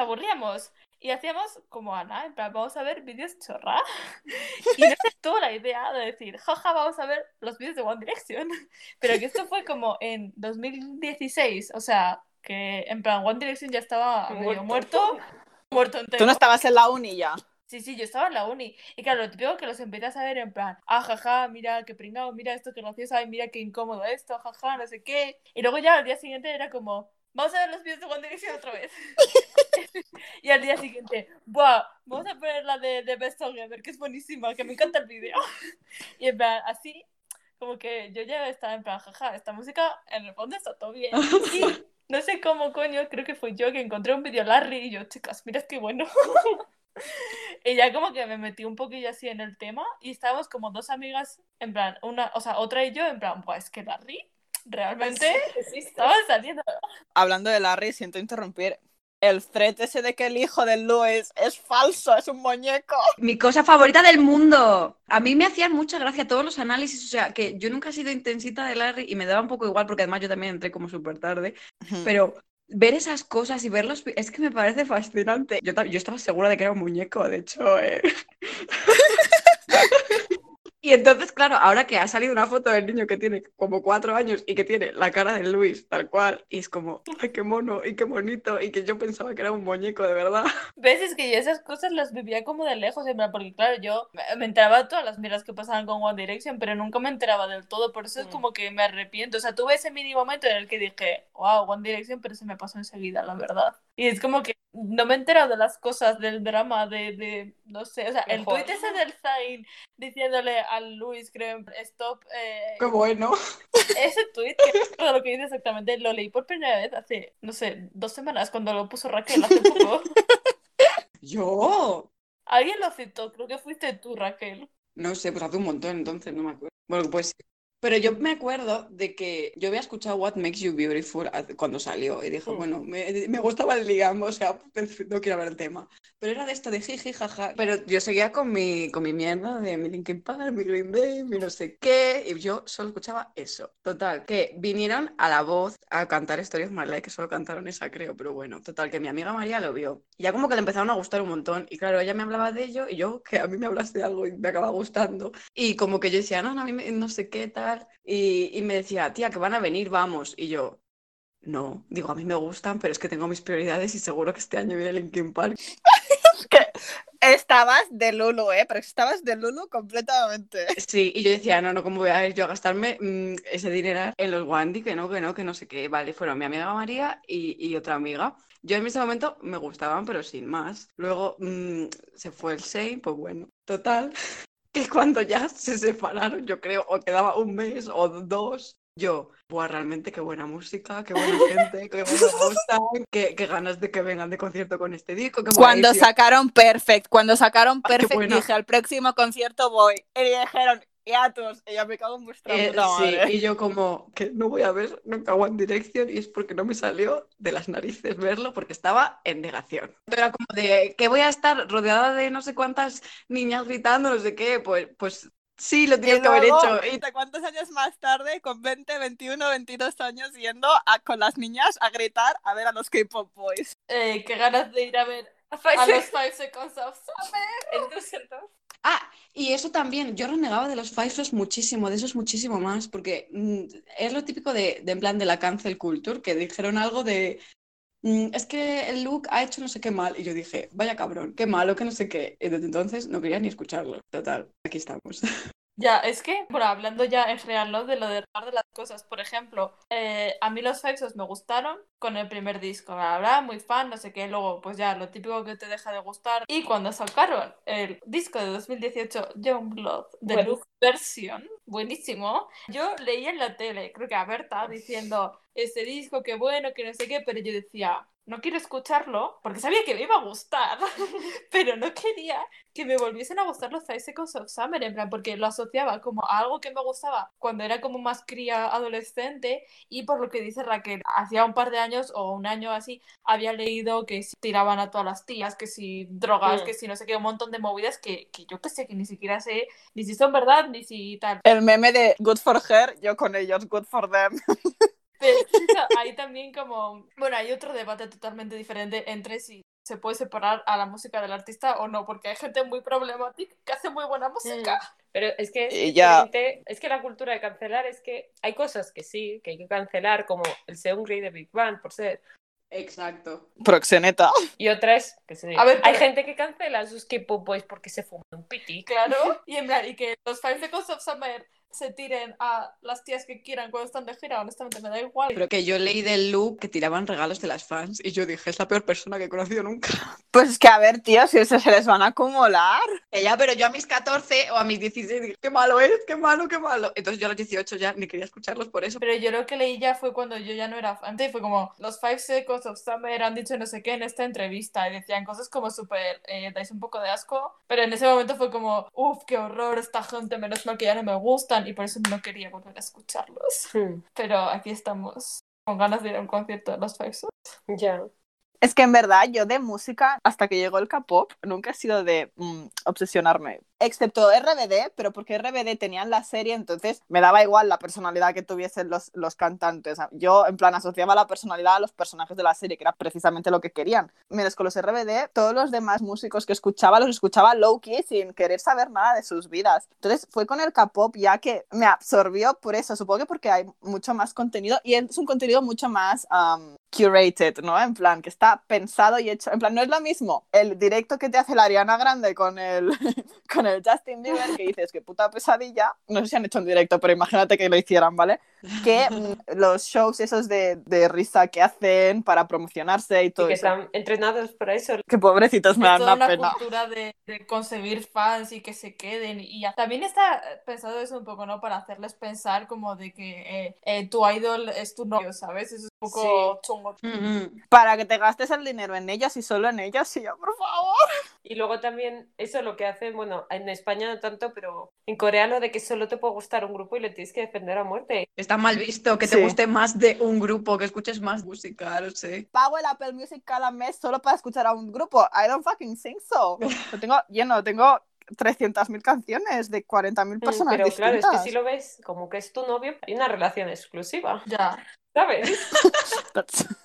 Y hacíamos como Ana, en plan, vamos a ver vídeos chorra. (laughs) Y no se tuvo la idea de decir, jaja, vamos a ver los vídeos de One Direction. (laughs) Pero que esto fue como en 2016, o sea, que en plan One Direction ya estaba medio muerto, muerto entero. Tú no estabas en la uni ya. Sí, sí, yo estaba en la uni. Y claro, lo típico que los empiezas a ver en plan, ah, jaja, mira qué pringado, mira esto qué gracioso, ay, mira qué incómodo esto, jaja, no sé qué. Y luego ya al día siguiente era como, vamos a ver los vídeos de One Direction otra vez. (laughs) (laughs) y al día siguiente, buah, vamos a poner la de, de Best Together, que es buenísima, que me encanta el vídeo. (laughs) y en plan, así, como que yo ya estaba en plan, jaja, esta música en el fondo está todo bien. Y (laughs) no sé cómo coño, creo que fue yo que encontré un vídeo Larry y yo, chicas, mira qué bueno. Y ya como que me metí un poquillo así en el tema y estábamos como dos amigas, en plan, una, o sea, otra y yo, en plan, pues es que Larry realmente existe. estaba saliendo. Hablando de Larry, siento interrumpir. El thread ese de que el hijo de Louis es falso, es un muñeco. Mi cosa favorita del mundo. A mí me hacían mucha gracia todos los análisis, o sea, que yo nunca he sido intensita de Larry y me daba un poco igual porque además yo también entré como súper tarde, pero ver esas cosas y verlos es que me parece fascinante. Yo, yo estaba segura de que era un muñeco, de hecho. eh. (laughs) Y entonces, claro, ahora que ha salido una foto del niño que tiene como cuatro años y que tiene la cara de Luis, tal cual, y es como, ay, qué mono y qué bonito, y que yo pensaba que era un muñeco, de verdad. ¿Ves? Es que yo esas cosas las vivía como de lejos, porque claro, yo me- enteraba de todas las miras que pasaban con One Direction, pero nunca me enteraba del todo, por eso es Mm. como que me arrepiento. O sea, tuve ese mínimo momento en el que dije, wow, One Direction, pero se me pasó enseguida, la verdad. Y es como que no me he enterado de las cosas del drama, de, de no sé, o sea, el tweet ese del Zayn diciéndole a Luis, creo, stop, eh, Qué bueno. ese tweet, que no recuerdo lo que dice exactamente, lo leí por primera vez hace, no sé, dos semanas, cuando lo puso Raquel hace poco. (laughs) Yo. Alguien lo citó, creo que fuiste tú, Raquel. No sé, pues hace un montón, entonces no me acuerdo. Bueno, pues sí. Pero yo me acuerdo de que yo había escuchado What Makes You Beautiful cuando salió y dije, Mm. bueno, me, me gustaba el Liam, o sea, (laughs) no quiero hablar del tema. Pero era de esto de jiji, jaja. Pero yo seguía con mi, con mi mierda de mi Linkin Park, mi Green Day, mi no sé qué, y yo solo escuchaba eso. Total, que vinieron a la voz a cantar My Life, que solo cantaron esa, creo, pero bueno, total, que mi amiga María lo vio. Y ya como que le empezaron a gustar un montón. Y claro, ella me hablaba de ello y yo, que a mí me hablaste de algo y me acaba gustando. Y como que yo decía, no, no, a mí me- no sé qué tal. Y, y me decía, tía, que van a venir, vamos. Y yo, no, digo, a mí me gustan, pero es que tengo mis prioridades y seguro que este año viene Linkin Park. Es (laughs) que estabas de Lulu, ¿eh? Pero estabas de Lulu completamente. Sí, y yo decía, no, no, ¿cómo voy a ir yo a gastarme mm, ese dinero en los Wandy? Que no, que no, que no sé qué. Vale, fueron mi amiga María y, y otra amiga. Yo en ese momento me gustaban, pero sin más. Luego mm, se fue el Sein, pues bueno, total. Que cuando ya se separaron, yo creo, o quedaba un mes o dos, Yo, buah, realmente qué buena música, qué buena (laughs) gente, qué buena gusta, qué, qué ganas de que vengan de concierto con este disco. qué Cuando sacaron Perfect, cuando sacaron Perfect, dije al próximo concierto voy. Y dijeron, Y ya me cago en vuestra Eh, puta sí, madre. y yo como que no voy a ver nunca One Direction y es porque no me salió de las narices verlo porque estaba en negación. Era como de que voy a estar rodeada de no sé cuántas niñas gritando, no sé qué, pues, pues sí, lo tienes que haber hecho. ¿y cuántos años más tarde, con 20, 21, 22 años, yendo a- con las niñas a gritar a ver a los K-pop boys? Eh, qué ganas de ir a ver Five (laughs) a los Five Seconds of Summer. en. Ah, y eso también, yo renegaba de los Five Flags muchísimo, de esos muchísimo más, porque mm, es lo típico de, de plan de la cancel culture, que dijeron algo de, mm, es que el look ha hecho no sé qué mal, y yo dije, vaya cabrón, qué malo, que no sé qué, y desde entonces no quería ni escucharlo, total, aquí estamos. (laughs) Ya, es que, bueno, hablando ya en general, ¿no? De lo de de las cosas. Por ejemplo, eh, a mí los Seconds me gustaron con el primer disco, la verdad, muy fan, no sé qué. Luego, pues ya, lo típico que te deja de gustar. Y cuando sacaron el disco de 2018, Youngblood, de Bueno. Look Version, buenísimo. Yo leía en la tele, creo que a Berta, diciendo, este disco, qué bueno, que no sé qué, pero yo decía... No quiero escucharlo porque sabía que me iba a gustar, (laughs) pero no quería que me volviesen a gustar los Five Seconds of Summer, en plan, porque lo asociaba como a algo que me gustaba cuando era como más cría adolescente y por lo que dice Raquel, hacía un par de años o un año así, había leído que si tiraban a todas las tías, que si drogas, Mm. que si no sé qué, un montón de movidas que, que yo que sé, que ni siquiera sé ni si son verdad, ni si tal. El meme de Good for her, yo con ellos, Good for them. (laughs) Ahí también como, bueno, hay otro debate totalmente diferente entre si se puede separar a la música del artista o no, porque hay gente muy problemática que hace muy buena música. Pero es que es Y ya. es que la cultura de cancelar es que hay cosas que sí, que hay que cancelar, como el Seungri de Big Bang, por ser. Exacto. Proxeneta. Y otras, que sí. A ver, hay pero- gente que cancela sus K-pop boys porque se fuman un piti. Claro, (laughs) y en plan, y que los Five Seconds of Summer se tiren a las tías que quieran cuando están de gira, honestamente me da igual. Pero que yo leí del look que tiraban regalos de las fans y yo dije, es la peor persona que he conocido nunca. (laughs) Pues es que a ver, tío, si eso se les van a acumular. Ya, pero yo a mis 14 o a mis 16 dije, qué malo es, qué malo, qué malo. Entonces yo a los 18 ya ni quería escucharlos por eso. Pero yo lo que leí ya fue cuando yo ya no era fan. Fue como, los Five Seconds of Summer han dicho no sé qué en esta entrevista y decían cosas como súper, eh, dais un poco de asco. Pero en ese momento fue como, uff, qué horror esta gente, menos mal que ya no me gustan y por eso no quería volver a escucharlos. Hmm, Pero aquí estamos con ganas de ir a un concierto de los Five. Ya. Es que en verdad yo de música, hasta que llegó el K-pop, nunca he sido de mm, obsesionarme. Excepto RBD, pero porque RBD tenían la serie, entonces me daba igual la personalidad que tuviesen los, los cantantes. Yo, en plan, asociaba la personalidad a los personajes de la serie, que era precisamente lo que querían. Menos con los RBD, todos los demás músicos que escuchaba, los escuchaba low-key, sin querer saber nada de sus vidas. Entonces fue con el K-pop ya que me absorbió por eso. Supongo que porque hay mucho más contenido y es un contenido mucho más curated, ¿no? En plan, que está pensado y hecho. En plan, no es lo mismo el directo que te hace la Ariana Grande con el, (laughs) con el Justin Bieber, que dices que puta pesadilla. No sé si han hecho un directo, pero imagínate que lo hicieran, ¿vale? Que mm, los shows esos de, de risa que hacen para promocionarse y Y todo que eso. están entrenados para eso. Que pobrecitos me Es dan toda una una pena. cultura de, de conseguir fans y que se queden y ya. También está pensado eso un poco, ¿no? Para hacerles pensar como de que eh, eh, tu idol es tu novio, ¿sabes? Eso poco chungo. Ujú. Para que te gastes el dinero en ellas y solo en ellas, y yo, por favor. Y luego también eso lo que hacen, bueno, en España no tanto, pero en Corea lo de que solo te puede gustar un grupo y le tienes que defender a muerte. Está mal visto que te Sí. guste más de un grupo, que escuches más música, no sé. pago el Apple Music cada mes solo para escuchar a un grupo. I don't fucking think so. (laughs) Lo tengo lleno, tengo 300.000 canciones de 40.000 Mm, personas Pero claro, es que distintas. si lo ves como que es tu novio, hay una relación exclusiva, Ya. ¿sabes? (laughs)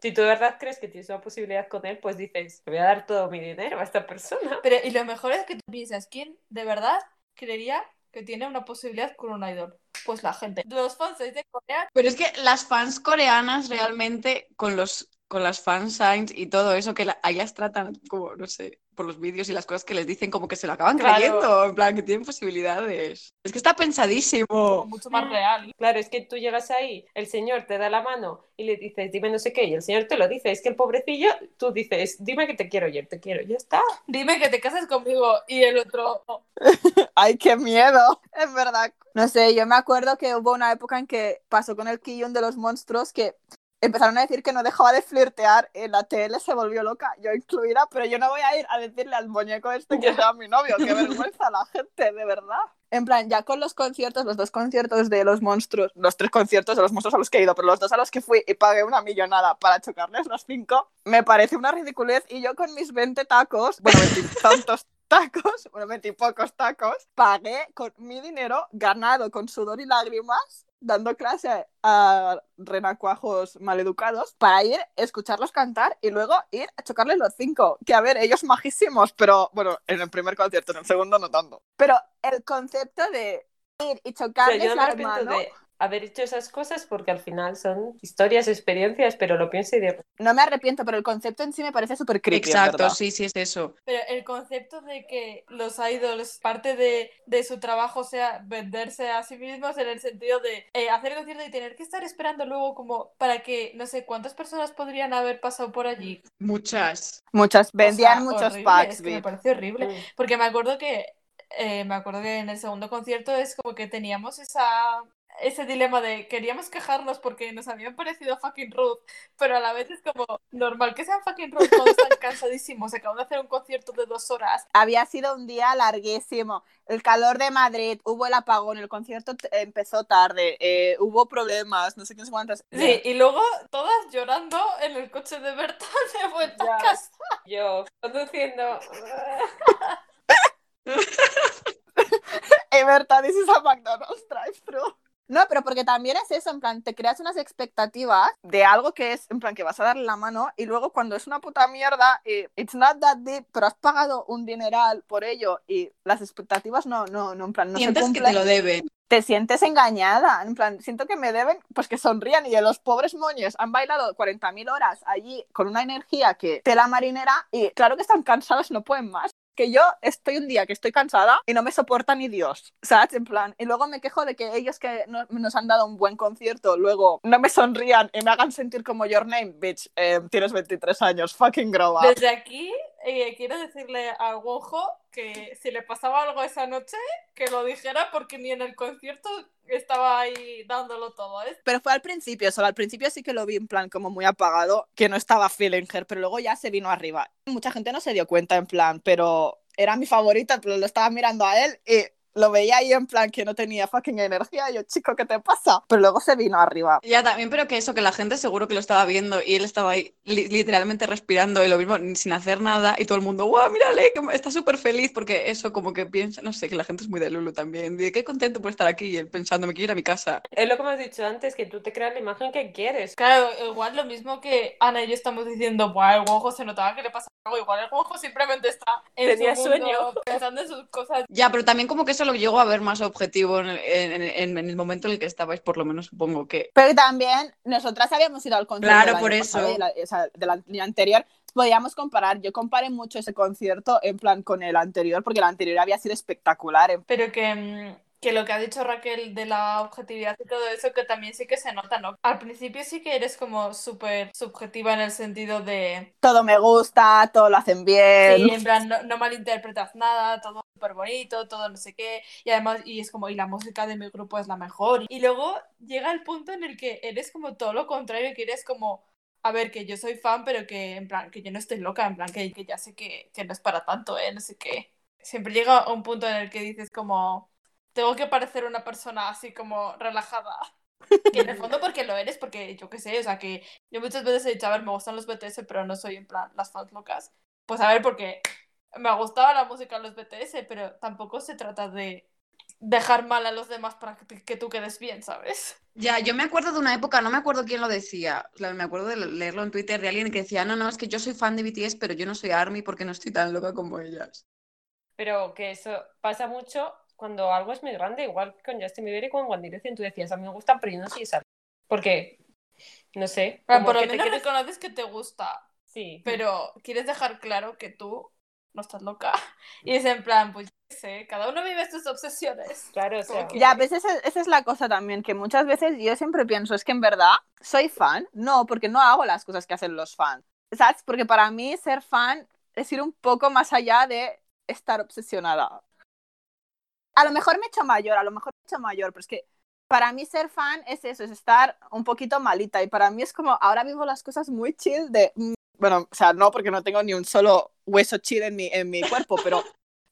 Si tú de verdad crees que tienes una posibilidad con él, pues dices, le voy a dar todo mi dinero a esta persona. Pero, y lo mejor es que tú piensas, ¿quién de verdad creería que tiene una posibilidad con un idol? Pues la gente. Los fans de Corea, Pero es que las fans coreanas realmente con los con las fansigns y todo eso, que la- ahí las tratan como, no sé, por los vídeos y las cosas que les dicen, como que se lo acaban Claro. creyendo, en plan, que tienen posibilidades. Es que está pensadísimo. mucho más real. Claro, es que tú llegas ahí, el señor te da la mano y le dices, dime no sé qué, y el señor te lo dice. Es que el pobrecillo, tú dices, dime que te quiero oír, te quiero, ya está. Dime que te cases conmigo y el otro. "Oh". (laughs) ¡Ay, qué miedo! Es verdad. No sé, yo me acuerdo que hubo una época en que pasó con el Kiyun de los monstruos que empezaron a decir que no dejaba de flirtear y la TL se volvió loca, yo incluida, pero yo no voy a ir a decirle al muñeco este que sea mi novio. ¡Qué (laughs) vergüenza la gente, de verdad! En plan, ya con los conciertos, los dos conciertos de los monstruos, los tres conciertos de los monstruos a los que he ido, pero los dos a los que fui y pagué una millonada para chocarles los cinco, me parece una ridiculez. Y yo con mis 20 tacos, bueno, 20 tantos (laughs) tacos, bueno, 20 y pocos tacos, pagué con mi dinero ganado con sudor y lágrimas, dando clase a renacuajos maleducados para ir, escucharlos cantar y luego ir a chocarles los cinco. Que a ver, ellos majísimos, pero bueno, en el primer concierto, en el segundo no tanto. Pero el concepto de ir y O sea, chocarles yo no me las arrepiento manos, de haber hecho esas cosas porque al final son historias, experiencias, pero lo pienso y digo, no me arrepiento, pero el concepto en sí me parece súper creepy. Exacto, sí, sí, es eso. Pero el concepto de que los idols, parte de, de su trabajo sea venderse a sí mismos en el sentido de eh, hacer el concierto y tener que estar esperando luego como para que no sé cuántas personas podrían haber pasado por allí. Muchas. Muchas, O vendían sea, muchos horrible, packs, es que me parece horrible. "Mm". Porque me acuerdo que eh, me acuerdo que en el segundo concierto es como que teníamos esa ese dilema de queríamos quejarnos porque nos habían parecido fucking rude, pero a la vez es como normal que sean fucking rude cuando están (laughs) cansadísimos, acaban de hacer un concierto de dos horas. Había sido un día larguísimo. El calor de Madrid, hubo el apagón, el concierto empezó tarde, eh, hubo problemas, no sé qué sé cuántas. Sí, y luego todas llorando en el coche de Berta (laughs) de vuelta Ya. a casa. Yo conduciendo. (laughs) Berta, this is a McDonald's drive-thru. No, pero porque también es eso, en plan, te creas unas expectativas de algo que es, en plan, que vas a darle la mano y luego cuando es una puta mierda, y it's not that deep, pero has pagado un dineral por ello y las expectativas no, no, no, en plan, no se Sientes que cumplen. te lo deben. te sientes engañada, en plan, siento que me deben, pues que sonrían y los pobres moños han bailado 40.000 horas allí con una energía que tela marinera y claro que están cansados, no pueden más. Que yo estoy un día que estoy cansada y no me soporta ni Dios, ¿sabes? En plan, y luego me quejo de que ellos que no- nos han dado un buen concierto, luego no me sonrían y me hagan sentir como Your Name, bitch, eh, tienes 23 años, fucking grow up. Desde aquí eh, quiero decirle a Wonjo que si le pasaba algo esa noche, que lo dijera porque ni en el concierto estaba ahí dándolo todo, ¿eh? Pero fue al principio, solo al principio sí que lo vi en plan como muy apagado, que no estaba feeling her, pero luego ya se vino arriba. Mucha gente no se dio cuenta en plan, pero era mi favorita, pero lo estaba mirando a él y lo veía ahí en plan que no tenía fucking energía. Y yo, chico, ¿qué te pasa? Pero luego se vino arriba. Ya también, pero que eso, que la gente seguro que lo estaba viendo y él estaba ahí li- literalmente respirando y lo mismo sin hacer nada y todo el mundo, guau, mírale, que está súper feliz porque eso como que piensa, no sé, que la gente es muy de Lulu también, de qué contento por estar aquí y él pensando, me quiero ir a mi casa. Es lo que hemos dicho antes, que tú te creas la imagen que quieres. Claro, igual lo mismo que Ana y yo estamos diciendo, Buah, el Wonjo se notaba que le pasaba algo, igual el Wonjo simplemente está en Tenía su mundo, sueño. pensando en sus cosas. Ya, pero también como que eso lo llegó a ver más objetivo en el, en- en- en el momento en el que estabais, por lo menos supongo que... Pero también nosotras habíamos ido al concierto Claro, del por año eso. y la- o sea, del año anterior. Podíamos comparar. Yo comparé mucho ese concierto en plan con el anterior, porque el anterior había sido espectacular. en Pero que, mm, que lo que ha dicho Raquel de la objetividad y todo eso, que también sí que se nota, ¿no? Al principio sí que eres como súper subjetiva en el sentido de, Todo me gusta, todo lo hacen bien. sí, en plan, no, no malinterpretas nada, todo súper bonito, todo no sé qué, y además, y es como, y la música de mi grupo es la mejor. Y luego llega el punto en el que eres como todo lo contrario, que eres como, a ver, que yo soy fan, pero que en plan, que yo no estoy loca, en plan, que, que ya sé que, que no es para tanto, ¿eh? No sé qué. Siempre llega un punto en el que dices como, tengo que parecer una persona así como relajada. (laughs) Que en el fondo porque lo eres, porque yo qué sé, o sea que yo muchas veces he dicho, a ver, me gustan los BTS, pero no soy en plan las fans locas. Pues a ver, porque me gustaba la música de los BTS, pero tampoco se trata de dejar mal a los demás para que, tú quedes bien, ¿sabes? Ya, yo me acuerdo de una época, no me acuerdo quién lo decía, me acuerdo de leerlo en Twitter de alguien que decía, no, no, es que yo soy fan de BTS, pero yo no soy ARMY porque no estoy tan loca como ellas. Pero que eso pasa mucho cuando algo es muy grande, igual con Justin Bieber y con One Direction tú decías, a mí me gustan, pero yo no soy esa. Porque no sé. Pero por lo que te menos quedes- reconoces que te gusta, Sí. pero quieres dejar claro que tú no estás loca. (laughs) Y es en plan, pues yo sé, cada uno vive sus obsesiones. Claro, o sea, Ok. Ya, pues esa, esa es la cosa también, que muchas veces yo siempre pienso, es que en verdad soy fan. No, porque no hago las cosas que hacen los fans. ¿Sabes? Porque para mí ser fan es ir un poco más allá de estar obsesionada. A lo mejor me he hecho mayor, a lo mejor me he hecho mayor, pero es que para mí ser fan es eso, es estar un poquito malita. Y para mí es como, ahora vivo las cosas muy chill de... mm, Bueno, o sea, no porque no tengo ni un solo hueso chill en mi, en mi cuerpo, pero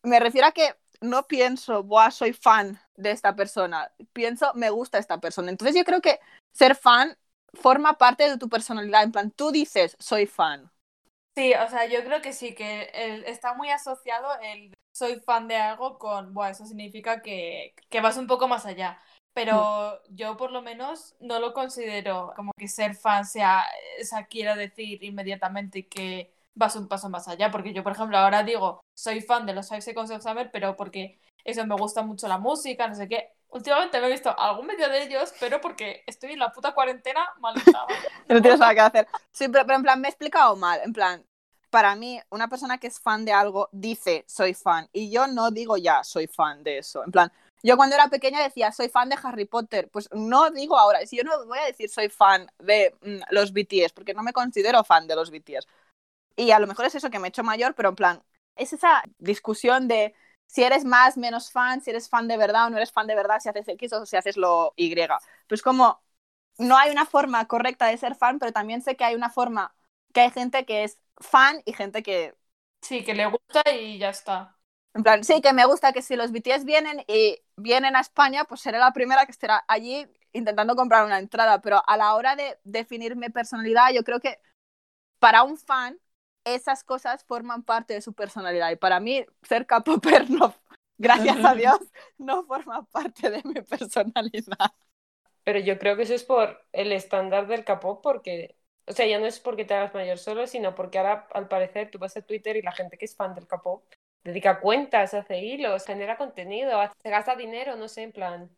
me refiero a que no pienso, Buah, soy fan de esta persona. Pienso, me gusta esta persona. Entonces yo creo que ser fan forma parte de tu personalidad. En plan, tú dices, soy fan. Sí, o sea, yo creo que sí, que el- está muy asociado el soy fan de algo con, bueno, eso significa que, que vas un poco más allá. Pero yo por lo menos no lo considero como que ser fan sea, esa quiera decir inmediatamente que vas un paso más allá. Porque yo, por ejemplo, ahora digo, soy fan de los Five Seconds of Summer, pero porque eso me gusta mucho la música, no sé qué. Últimamente me he visto algún medio de ellos, pero porque estoy en la puta cuarentena malita. (laughs) No tienes nada que hacer. Sí, pero, pero en plan, me he explicado mal. En plan, para mí, una persona que es fan de algo dice, soy fan. Y yo no digo ya, soy fan de eso. En plan, yo cuando era pequeña decía, soy fan de Harry Potter. Pues no digo ahora, si yo no voy a decir soy fan de mm, los BTS, porque no me considero fan de los BTS. Y a lo mejor es eso que me he hecho mayor, pero en plan, es esa discusión de si eres más, menos fan, si eres fan de verdad o no eres fan de verdad, si haces X o si haces lo Y. Pues como no hay una forma correcta de ser fan, pero también sé que hay una forma, que hay gente que es fan y gente que, Sí, que le gusta y ya está. en plan, sí, que me gusta que si los BTS vienen y vienen a España, pues seré la primera que estará allí intentando comprar una entrada, pero a la hora de definir mi personalidad, yo creo que para un fan esas cosas forman parte de su personalidad y para mí ser K-popper no, (laughs) gracias a Dios, no forma parte de mi personalidad. Pero yo creo que eso es por el estándar del K-pop, porque, o sea, ya no es porque te hagas mayor solo, sino porque ahora, al parecer, tú vas a Twitter y la gente que es fan del K-pop dedica cuentas, hace hilos, genera contenido, hace- se gasta dinero, no sé, en plan.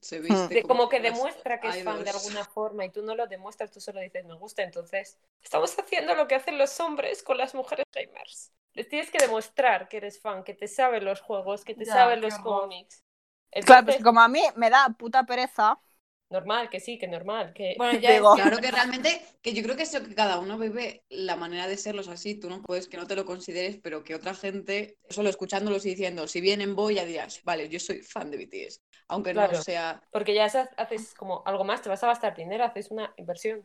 Se viste de- como que demuestra que es fan de alguna forma y tú no lo demuestras, tú solo dices me gusta. Entonces, estamos haciendo lo que hacen los hombres con las mujeres gamers. Les tienes que demostrar que eres fan, que te saben los juegos, que te Ya, saben los horror. cómics. Claro, pues como a mí me da puta pereza, normal, que sí, que normal, que Bueno, (laughs) ya Digo, Claro que (laughs) realmente, que yo creo que eso que cada uno vive la manera de serlos así, tú no puedes que no te lo consideres, pero que otra gente, solo escuchándolos y diciendo, si vienen voy, ya dirás, vale, yo soy fan de BTS, aunque Claro. no sea... Porque ya haces como algo más, te vas a gastar dinero, haces una inversión.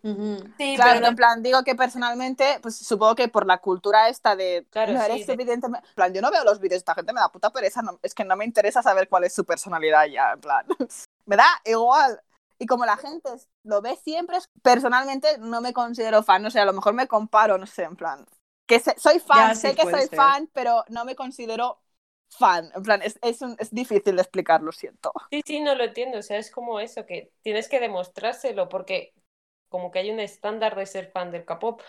Sí, Claro, pero en plan, digo que personalmente, pues supongo que por la cultura esta de Claro, no sí, eres de- evidentemente. En plan, yo no veo los vídeos, esta gente me da puta pereza, no- es que no me interesa saber cuál es su personalidad ya, en plan. (laughs) me da igual. Y como la gente lo ve siempre, personalmente no me considero fan, no sé, a lo mejor me comparo, no sé, en plan. Que soy fan, Ya, sé sí, que soy ser. fan, pero no me considero fan. En plan, es, es, un- es difícil de explicar, lo siento. Sí, sí, no lo entiendo. O sea, es como eso, que tienes que demostrárselo porque como que hay un estándar de ser fan del K-pop.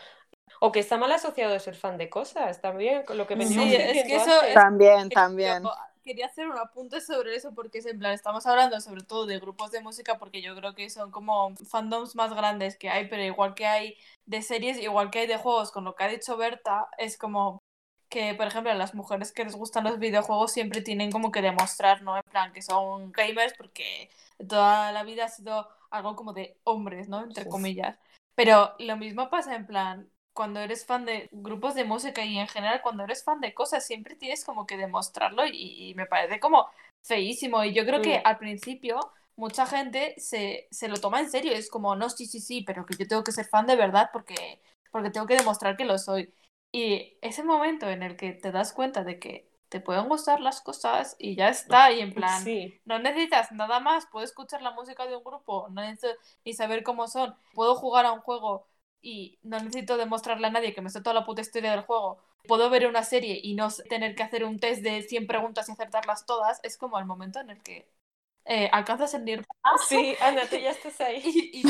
O que está mal asociado de ser fan de cosas también, con lo que Sí, veníamos es que eso es- También, también. Quería hacer un apunte sobre eso porque es en plan, estamos hablando sobre todo de grupos de música porque yo creo que son como fandoms más grandes que hay, pero igual que hay de series, igual que hay de juegos, con lo que ha dicho Berta, es como que, por ejemplo, las mujeres que les gustan los videojuegos siempre tienen como que demostrar, ¿no? En plan, que son gamers porque toda la vida ha sido algo como de hombres, ¿no? Entre comillas. Pero lo mismo pasa en plan, cuando eres fan de grupos de música y en general cuando eres fan de cosas, siempre tienes como que demostrarlo y, y me parece como feísimo. Y yo creo que Mm. al principio mucha gente se, se lo toma en serio, es como, no, sí, sí, sí, pero que yo tengo que ser fan de verdad porque, porque tengo que demostrar que lo soy. Y ese momento en el que te das cuenta de que te pueden gustar las cosas y ya está, y en plan, Sí, no necesitas nada más, puedo escuchar la música de un grupo, no necesito ni saber cómo son, puedo jugar a un juego y no necesito demostrarle a nadie que me sé toda la puta historia del juego, puedo ver una serie y no tener que hacer un test de 100 preguntas y acertarlas todas, es como el momento en el que eh, alcanzas el nirvana sí, Ana, tú ya estás ahí. (laughs) y,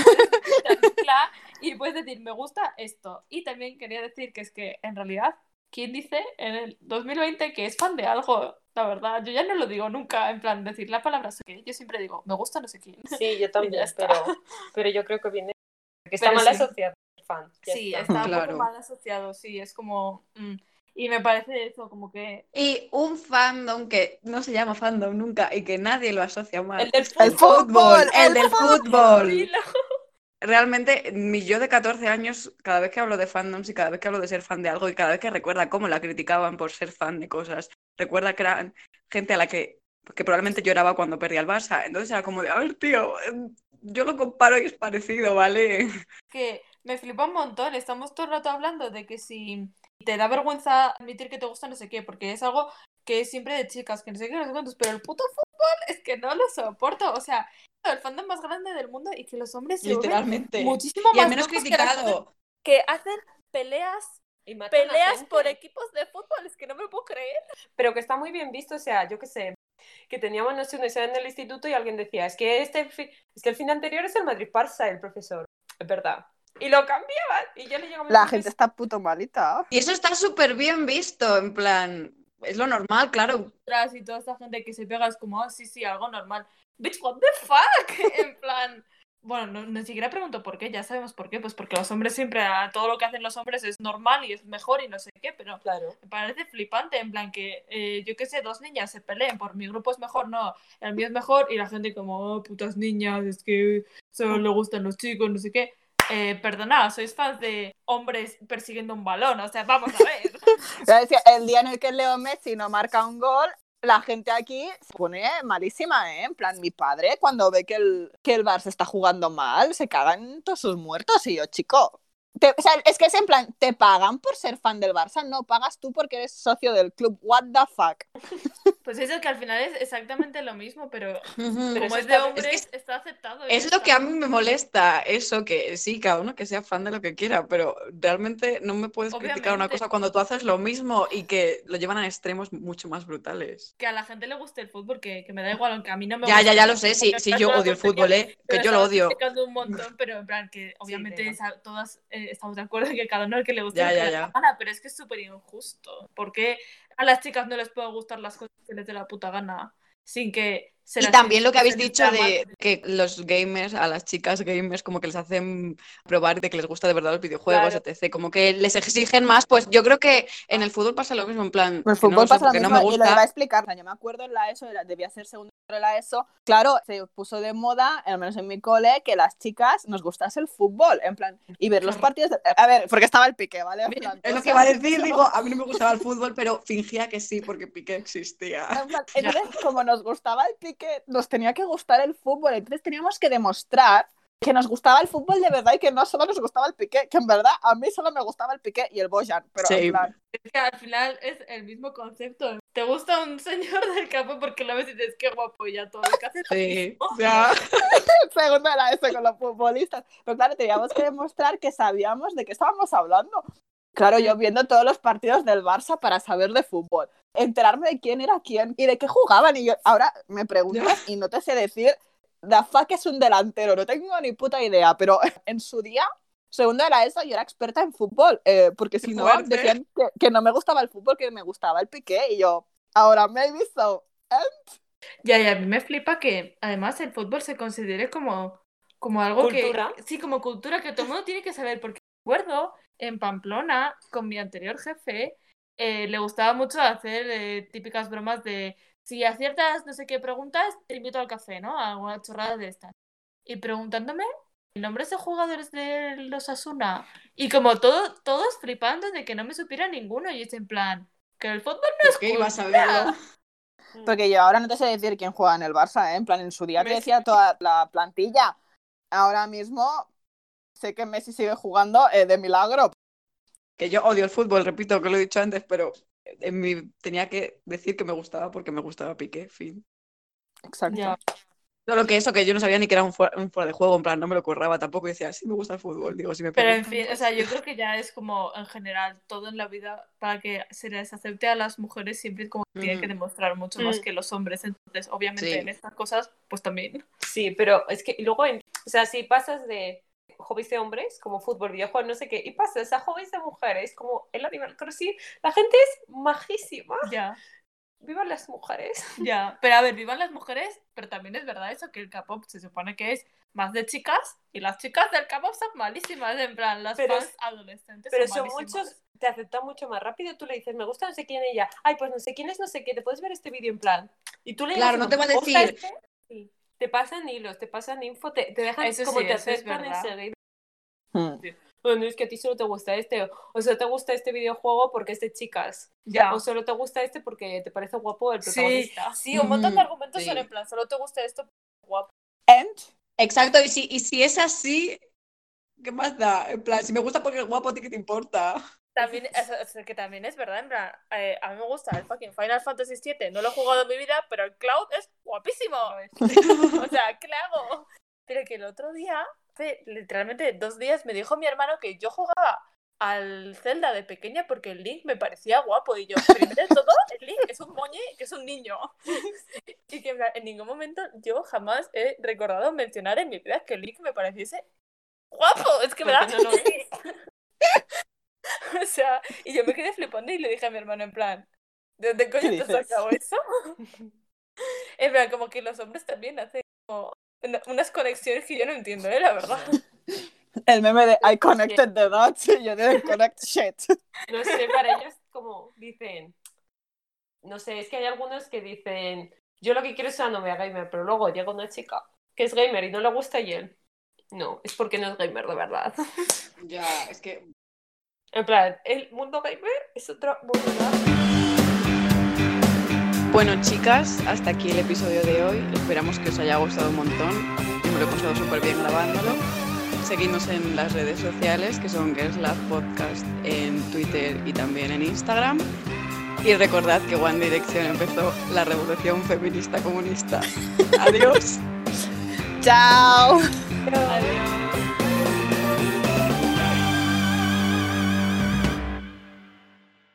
y y puedes decir, me gusta esto. Y también quería decir que es que en realidad, ¿quién dice en el 2020 que es fan de algo? La verdad, yo ya no lo digo nunca, en plan, decir la palabra sé qué. Yo siempre digo, me gusta no sé quién. Sí, yo (laughs) también, pero, pero yo creo que viene Que está Pero mal sí. asociado fan. Sí, está. está un Claro. poco mal asociado, sí, es como... mm. Y me parece eso, como que... Y un fandom que no se llama fandom nunca y que nadie lo asocia mal. El del El fútbol. fútbol, el el del fútbol. fútbol. Realmente, mi yo de 14 años, cada vez que hablo de fandoms y cada vez que hablo de ser fan de algo y cada vez que recuerda cómo la criticaban por ser fan de cosas, recuerda que eran gente a la que, que probablemente lloraba cuando perdía el Barça. Entonces era como de, a ver, tío, em, yo lo comparo y es parecido, ¿vale? que me flipa un montón. Estamos todo el rato hablando de que si te da vergüenza admitir que te gusta no sé qué, porque es algo que es siempre de chicas, que no sé qué, no sé cuántos, pero el puto fútbol es que no lo soporto. O sea, el fandom más grande del mundo y que los hombres se Literalmente. muchísimo Y más menos que criticado. que hacen peleas, Y peleas por equipos de fútbol, es que no me puedo creer. Pero que está muy bien visto, o sea, yo qué sé, que teníamos, no sé, un examen en el instituto y alguien decía, es que este es que el fin anterior es el Madrid-Barça, el profesor. Es verdad. Y lo cambiaban y ya le llegaba La gente está puto malita. Y eso está súper bien visto, en plan, es lo normal, claro. Tras y toda esta gente que se pega es como, ah, sí, sí, algo normal. Bitch, what the fuck? (laughs) en plan. Bueno, no, ni siquiera pregunto por qué, ya sabemos por qué. Pues porque los hombres siempre, a todo lo que hacen los hombres es normal y es mejor y no sé qué, pero Claro. me parece flipante, en plan que, eh, yo qué sé, dos niñas se peleen por mi grupo es mejor, no, el mío es mejor y la gente como, oh, putas niñas, es que solo le gustan los chicos, no sé qué. Eh, perdonad, sois fans de hombres persiguiendo un balón, o sea, vamos a ver. (laughs) El día en el que Leo Messi no marca un gol, la gente aquí se pone malísima, ¿eh? En plan, mi padre, cuando ve que el, que el Barça está jugando mal, se cagan todos sus muertos. Y yo, chico, te- o sea, es que es en plan, te pagan por ser fan del Barça, no pagas tú porque eres socio del club. What the fuck? (laughs) Pues eso que al final es exactamente lo mismo, pero Pero como eso es de hombres, es que está aceptado. ya Es lo está. que a mí me molesta, eso, que sí, cada uno que sea fan de lo que quiera, pero realmente no me puedes criticar una cosa cuando tú haces lo mismo y que lo llevan a extremos mucho más brutales. Que a la gente le guste el fútbol, que, que me da igual, aunque a mí no me Ya, gusta. ya, ya lo sé, sí, sí, yo odio el fútbol, ¿eh? pero Que yo lo odio. criticando un montón, pero en plan que obviamente todas eh, estamos de acuerdo en que cada uno el que le guste Ya, ya, la gana, pero es que es súper injusto. porque a las chicas no les pueden gustar las cosas que les dé la puta gana? Sin que Y también lo que habéis dicho de que los gamers, a las chicas gamers, como que les hacen probar de que les gusta de verdad los videojuegos, Claro. etc. Como que les exigen más, pues yo creo que en el fútbol pasa lo mismo, en plan, el no fútbol sé pasa lo porque no mismo me y lo iba a gusta. explicar. Yo me acuerdo en la ESO, debía ser segundo de la ESO. Claro, se puso de moda, al menos en mi cole, que las chicas nos gustase el fútbol, en plan, y ver los partidos. de- A ver, porque estaba el pique, ¿vale? En plan, (laughs) Es lo que iba a decir, eso. digo, a mí no me gustaba el fútbol, pero fingía que sí porque Piqué existía. En plan, (laughs) Entonces, como nos gustaba el pique, nos tenía que gustar el fútbol. Entonces teníamos que demostrar que nos gustaba el fútbol de verdad y que no solo nos gustaba el pique, que en verdad a mí solo me gustaba el pique y el Bojan. Pero Sí. en plan, Es que al final es el mismo concepto. Te gusta un señor del campo porque lo ves y dices, qué guapo, y ya todo lo que hace. Sí, ya. (laughs) segundo era eso con los futbolistas. Pero claro, teníamos que demostrar que sabíamos de qué estábamos hablando. Claro, yo viendo todos los partidos del Barça para saber de fútbol, enterarme de quién era quién y de qué jugaban. Y yo ahora me preguntas (laughs) y no te sé decir, the fuck es un delantero, no tengo ni puta idea, pero (laughs) en su día, segundo era eso, yo era experta en fútbol, eh, porque si no, decían que, que no me gustaba el fútbol, que me gustaba el piqué, y yo, ahora maybe so. Ya, y a mí me flipa que además el fútbol se considere como, como algo Cultura. que. Sí, como cultura que todo el mundo tiene que saber. Porque recuerdo en Pamplona, con mi anterior jefe, eh, le gustaba mucho hacer eh, típicas bromas de si aciertas no sé qué preguntas, te invito al café, ¿no? A alguna chorrada de estas. Y preguntándome nombres de jugadores de los Asuna. Y como todo, todos flipando de que no me supiera ninguno. Y es en plan, que el fútbol no es ¿Qué ibas a cultura. verlo? (laughs) Porque yo ahora no te sé decir quién juega en el Barça, ¿eh? En plan, en su día te decía toda la plantilla. Ahora mismo sé que Messi sigue jugando eh, de milagro. Que yo odio el fútbol, repito que lo he dicho antes, pero en mi... tenía que decir que me gustaba porque me gustaba Piqué, fin. Exacto. Ya. Solo que eso, que yo no sabía ni que era un fuera, un fuera de juego, en plan, no me lo curraba tampoco. Y decía, sí me gusta el fútbol, digo, si me Pero en fin, o sea, yo creo que ya es como en general todo en la vida para que se les acepte a las mujeres siempre como que tienen que demostrar mucho más Mm. que los hombres. Entonces, obviamente Sí. en estas cosas, pues también. Sí, pero es que luego, en- o sea, si pasas de hobbies de hombres, como fútbol, videojuegos, no sé qué, y pasas a hobbies de mujeres, como el Animal Crossing, la gente es majísima. Ya. vivan las mujeres. Ya, pero a ver, vivan las mujeres, pero también es verdad eso, que el K-pop se supone que es más de chicas y las chicas del K-pop son malísimas, en plan, las Pero fans es- adolescentes Pero son muchos, te aceptan mucho más rápido. Tú le dices, me gusta no sé quién ella. Ay, pues no sé quién es, no sé qué. Te puedes ver este vídeo en plan. Y tú le Claro, dices, no te va a "¿Me gusta decir- este?". Sí. Te pasan hilos, te pasan info, te, te dejan Eso como sí, te es aceptan enseguida. Hmm. Bueno, es que a ti solo te gusta este, o, solo te gusta este videojuego porque es de chicas, Ya. o solo te gusta este porque te parece guapo el Sí, protagonista. sí, un montón de Ujú, argumentos sí. son en plan, solo te gusta esto, guapo. And Exacto, y si, y si es así, ¿qué más da? En plan, si me gusta porque es guapo, ¿a ti qué te importa? También, es, es que también es verdad, en plan, eh, a mí me gusta el fucking Final Fantasy VII, no lo he jugado en mi vida, pero el Cloud es guapísimo. (laughs) O sea, ¿qué le hago? Pero que el otro día, literalmente dos días, me dijo mi hermano que yo jugaba al Zelda de pequeña porque el Link me parecía guapo. Y yo, primero de todo, el Link es un moñe que es un niño. (laughs) Y que en ningún momento yo jamás he recordado mencionar en mi vida que el Link me pareciese guapo. Es que me da... No lo es. (laughs) (laughs) O sea, y yo me quedé flipando y le dije a mi hermano en plan, ¿de dónde coño ¿Qué te has sacado eso? (laughs) En plan, como que los hombres también hacen como unas conexiones que yo no entiendo, ¿eh? La verdad. el meme de I connected the dots y yo didn't connect shit. No sé, para ellos como dicen, no sé, es que hay algunos que dicen, yo lo que quiero es una novia gamer, pero luego llega una chica que es gamer y no le gusta y él. No, es porque no es gamer de verdad. Ya, es que En plan, el mundo gamer es otro mundo. Bueno, chicas, hasta aquí el episodio de hoy. Esperamos que os haya gustado un montón. Yo me lo he pasado súper bien grabándolo. Seguidnos en las redes sociales, que son Girls Love Podcast en Twitter y también en Instagram. Y recordad que One Direction empezó la revolución feminista comunista. (laughs) Adiós. Chao. Adiós.